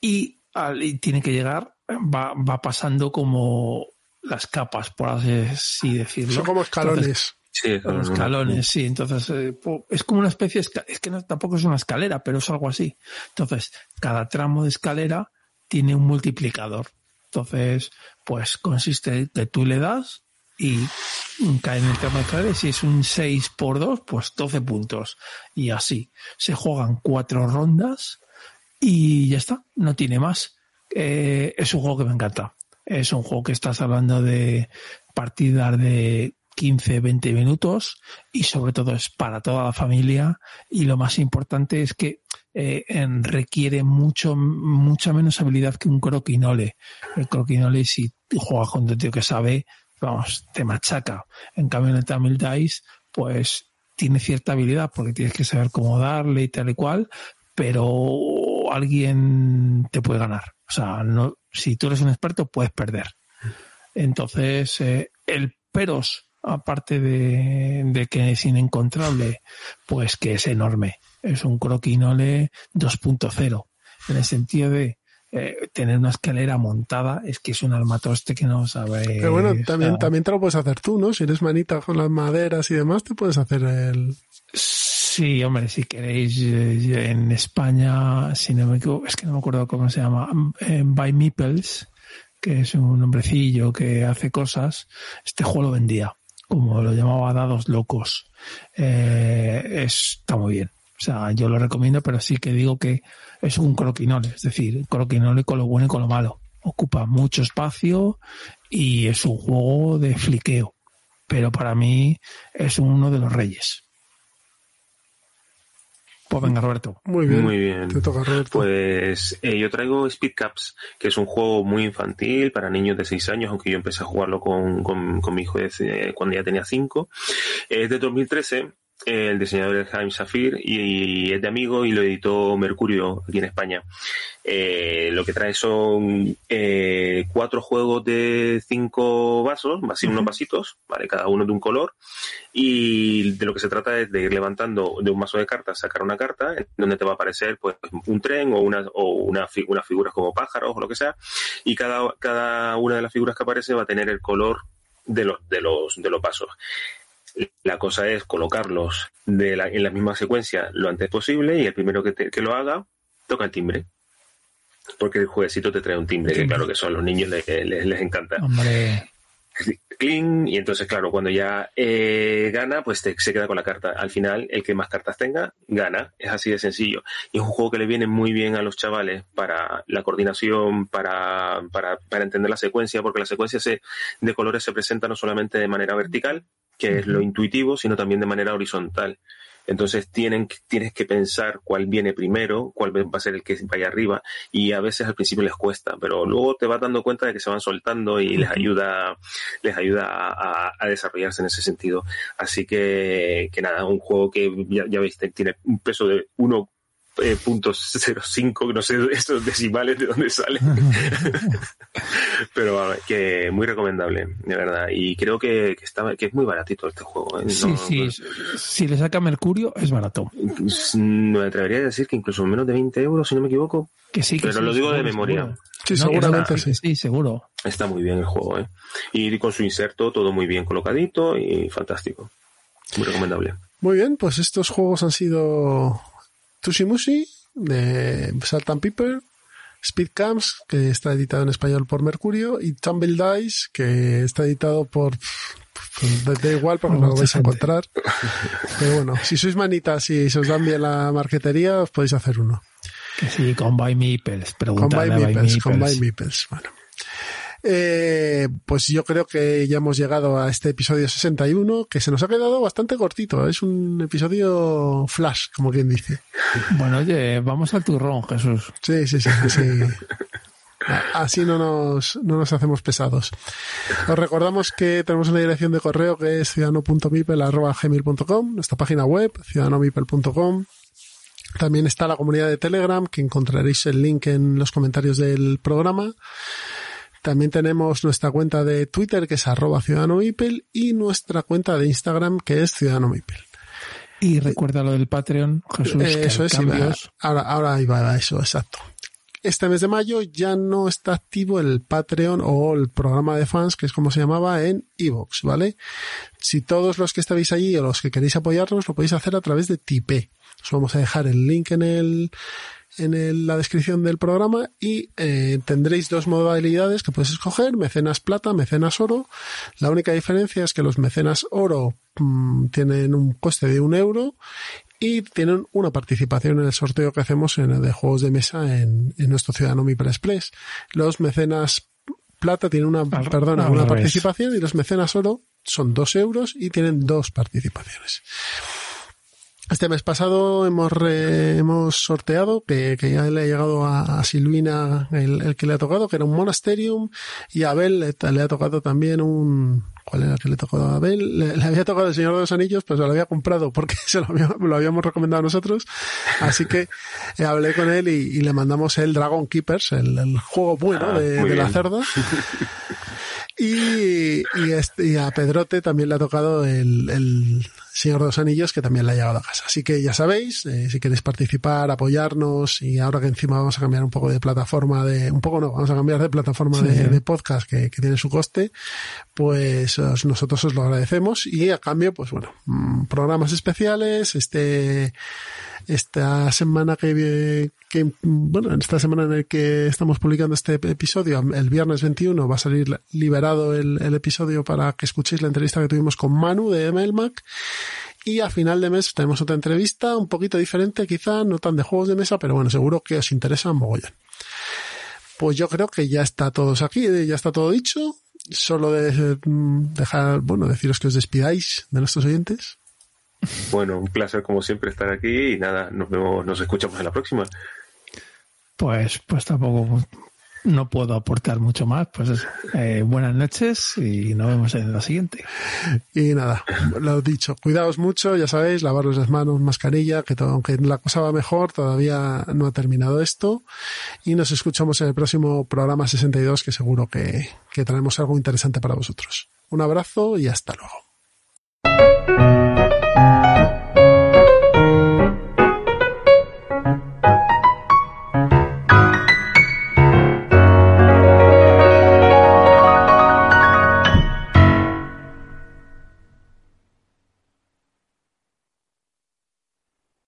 y, y tiene que llegar, va, va pasando como las capas, por así decirlo. Son como escalones. Sí, los escalones, sí. Entonces, eh, es como una especie, es que no, tampoco es una escalera, pero es algo así. Entonces, cada tramo de escalera tiene un multiplicador. Entonces, pues consiste en que tú le das y cae en el tramo de escalera. Si es un 6 por 2, pues 12 puntos. Y así. Se juegan cuatro rondas y ya está. No tiene más. Eh, es un juego que me encanta. Es un juego que estás hablando de partidas de 15, 20 minutos y sobre todo es para toda la familia y lo más importante es que eh, requiere mucho, mucha menos habilidad que un croquinole. El croquinole si juega con un tío que sabe, vamos, te machaca. En cambio en el Tamil Dice, pues tiene cierta habilidad porque tienes que saber cómo darle y tal y cual, pero alguien te puede ganar. O sea, no, si tú eres un experto puedes perder. Entonces, eh, el peros aparte de, que es inencontrable, pues que es enorme. Es un croquinole 2.0, en el sentido de eh, tener una escalera montada, es que es un armatoste que no sabe. Pero bueno, también, también te lo puedes hacer tú, ¿no? Si eres manita con las maderas y demás, te puedes hacer el. Sí, hombre, si queréis, eh, en España, si no me equivoco, es que no me acuerdo cómo se llama, eh, By Meeples, que es un hombrecillo que hace cosas, este juego lo vendía como lo llamaba Dados Locos. Eh, está muy bien. O sea, yo lo recomiendo, pero sí que digo que es un croquinole, es decir, croquinole con lo bueno y con lo malo. Ocupa mucho espacio y es un juego de fliqueo. Pero para mí es uno de los reyes. Pues venga, Roberto. Muy bien. Muy bien. Te toca, Roberto. Pues eh, yo traigo Speed Caps, que es un juego muy infantil para niños de 6 años, aunque yo empecé a jugarlo con, con, con mi hijo de, eh, cuando ya tenía 5. Es de 2013 el diseñador es Jaime Safir y, es de amigo y lo editó Mercurio aquí en España. Eh, lo que trae son eh, cuatro juegos de cinco vasos, así unos vasitos, ¿vale? cada uno de un color. Y de lo que se trata es de ir levantando de un vaso de cartas, sacar una carta, donde te va a aparecer pues un tren o una, o una, unas figuras como pájaros o lo que sea. Y cada, cada una de las figuras que aparece va a tener el color de los, de los, de los vasos. La cosa es colocarlos de la, en la misma secuencia lo antes posible y el primero que, te, que lo haga toca el timbre. Porque el jueguecito te trae un timbre, que claro que son los niños les, les, les encanta. Hombre, Clean, y entonces, claro, cuando ya eh, gana, pues te, se queda con la carta. Al final, el que más cartas tenga, gana. Es así de sencillo. Y es un juego que le viene muy bien a los chavales para la coordinación, para, para, para entender la secuencia, porque la secuencia se, de colores se presenta no solamente de manera vertical, que es lo intuitivo, sino también de manera horizontal. Entonces tienen, tienes que pensar cuál viene primero, cuál va a ser el que vaya arriba, y a veces al principio les cuesta, pero luego te vas dando cuenta de que se van soltando y les ayuda, les ayuda a, a desarrollarse en ese sentido. Así que, que nada, un juego que ya, ya veis, tiene un peso de uno eh, puntos 05, no sé estos decimales de dónde salen. Pero que muy recomendable, de verdad. Y creo que, que, está, que es muy baratito este juego. ¿eh? sí, No- sí, si le saca Mercurio es barato. pues, me atrevería a decir que incluso menos de 20 euros, si no me equivoco. Que sí, que Pero sí, lo digo de seguro, memoria. seguro. Sí, No, seguramente sí. Sí, seguro. Está muy bien el juego, ¿eh? Y con su inserto todo muy bien colocadito y fantástico. Muy recomendable. Muy bien, pues estos juegos han sido Tushimushi de Salt and Pepper, Speed Camps, que está editado en español por Mercurio, y Tumble Dice, que está editado por... pues, Da igual porque no lo vais a encontrar. Pero bueno, si sois manitas y se os dan bien la marquetería, os podéis hacer uno. Que sí, con Buy Meeples. Con Pregúntale a Buy Meeples, con Buy. Meeples. Bueno. Eh, pues yo creo que ya hemos llegado a este episodio 61, que se nos ha quedado bastante cortito. Es un episodio flash, como quien dice. Bueno, oye, vamos al turrón, Jesús. Sí, sí, sí, sí. Así no nos, no nos hacemos pesados. Os recordamos que tenemos una dirección de correo que es ciudadano.mipel.gmail.com, nuestra página web, ciudadanomipel.com. También está la comunidad de Telegram, que encontraréis el link en los comentarios del programa. También tenemos nuestra cuenta de Twitter, que es arroba ciudadanomipel, y nuestra cuenta de Instagram, que es ciudadanomipel. Y recuerda lo del Patreon, Jesús. Eh, eso es, iba- ahora, ahora iba a eso, exacto. Este mes de mayo ya no está activo el Patreon o el programa de fans, que es como se llamaba, en Evox, ¿vale? Si todos los que estáis allí o los que queréis apoyarnos, lo podéis hacer a través de Tipe. Os vamos a dejar el link en el, en el- la descripción del programa y eh, tendréis dos modalidades que podéis escoger, mecenas plata, mecenas oro. La única diferencia es que los mecenas oro mm, tienen un coste de un euro y tienen una participación en el sorteo que hacemos en el de juegos de mesa en, en nuestro Ciudadano Mipel Express. Los mecenas plata tienen una, Al- perdona, al una participación y los mecenas oro son dos euros y tienen dos participaciones. Este mes pasado hemos, re- hemos sorteado, que, que ya le ha llegado a, a Silvina el, el que le ha tocado, que era un Monasterium, y a Abel le, le ha tocado también un... ¿Cuál era el que le tocó a Abel? Le, le había tocado el Señor de los Anillos, pues se lo había comprado porque se lo, había- lo habíamos recomendado nosotros. Así que eh, hablé con él y, y le mandamos el Dragon Keepers, el, el juego bueno Ah, de, la cerda. Y, y, este- y a Pedrote también le ha tocado el, el Señor de los Anillos, que también le ha llegado a casa. Así que ya sabéis, eh, si queréis participar, apoyarnos, y ahora que encima vamos a cambiar un poco de plataforma de, un poco no, vamos a cambiar de plataforma Sí, de, sí. de podcast que, que tiene su coste, pues os- nosotros os lo agradecemos y a cambio, pues bueno, mm, programas especiales, este, esta semana que, bueno, en esta semana en el que estamos publicando este episodio, el viernes 21 va a salir liberado el, el episodio para que escuchéis la entrevista que tuvimos con Manu de MLMAC Y a final de mes tenemos otra entrevista, un poquito diferente, quizá, no tan de juegos de mesa, pero bueno, seguro que os interesa mogollón. Pues yo creo que ya está todos aquí, ya está todo dicho. Solo de, mm, dejar, bueno, deciros que os despidáis de nuestros oyentes. Bueno, un placer como siempre estar aquí y nada, nos vemos, nos escuchamos en la próxima. Pues, pues tampoco no puedo aportar mucho más. Pues eh, buenas noches y nos vemos en la siguiente. Y nada, lo dicho, cuidaos mucho, ya sabéis, lavaros las manos, mascarilla, que todo, aunque la cosa va mejor, todavía no ha terminado esto. Y nos escuchamos en el próximo programa 62, que seguro que, que traemos algo interesante para vosotros. Un abrazo y hasta luego. Thank you.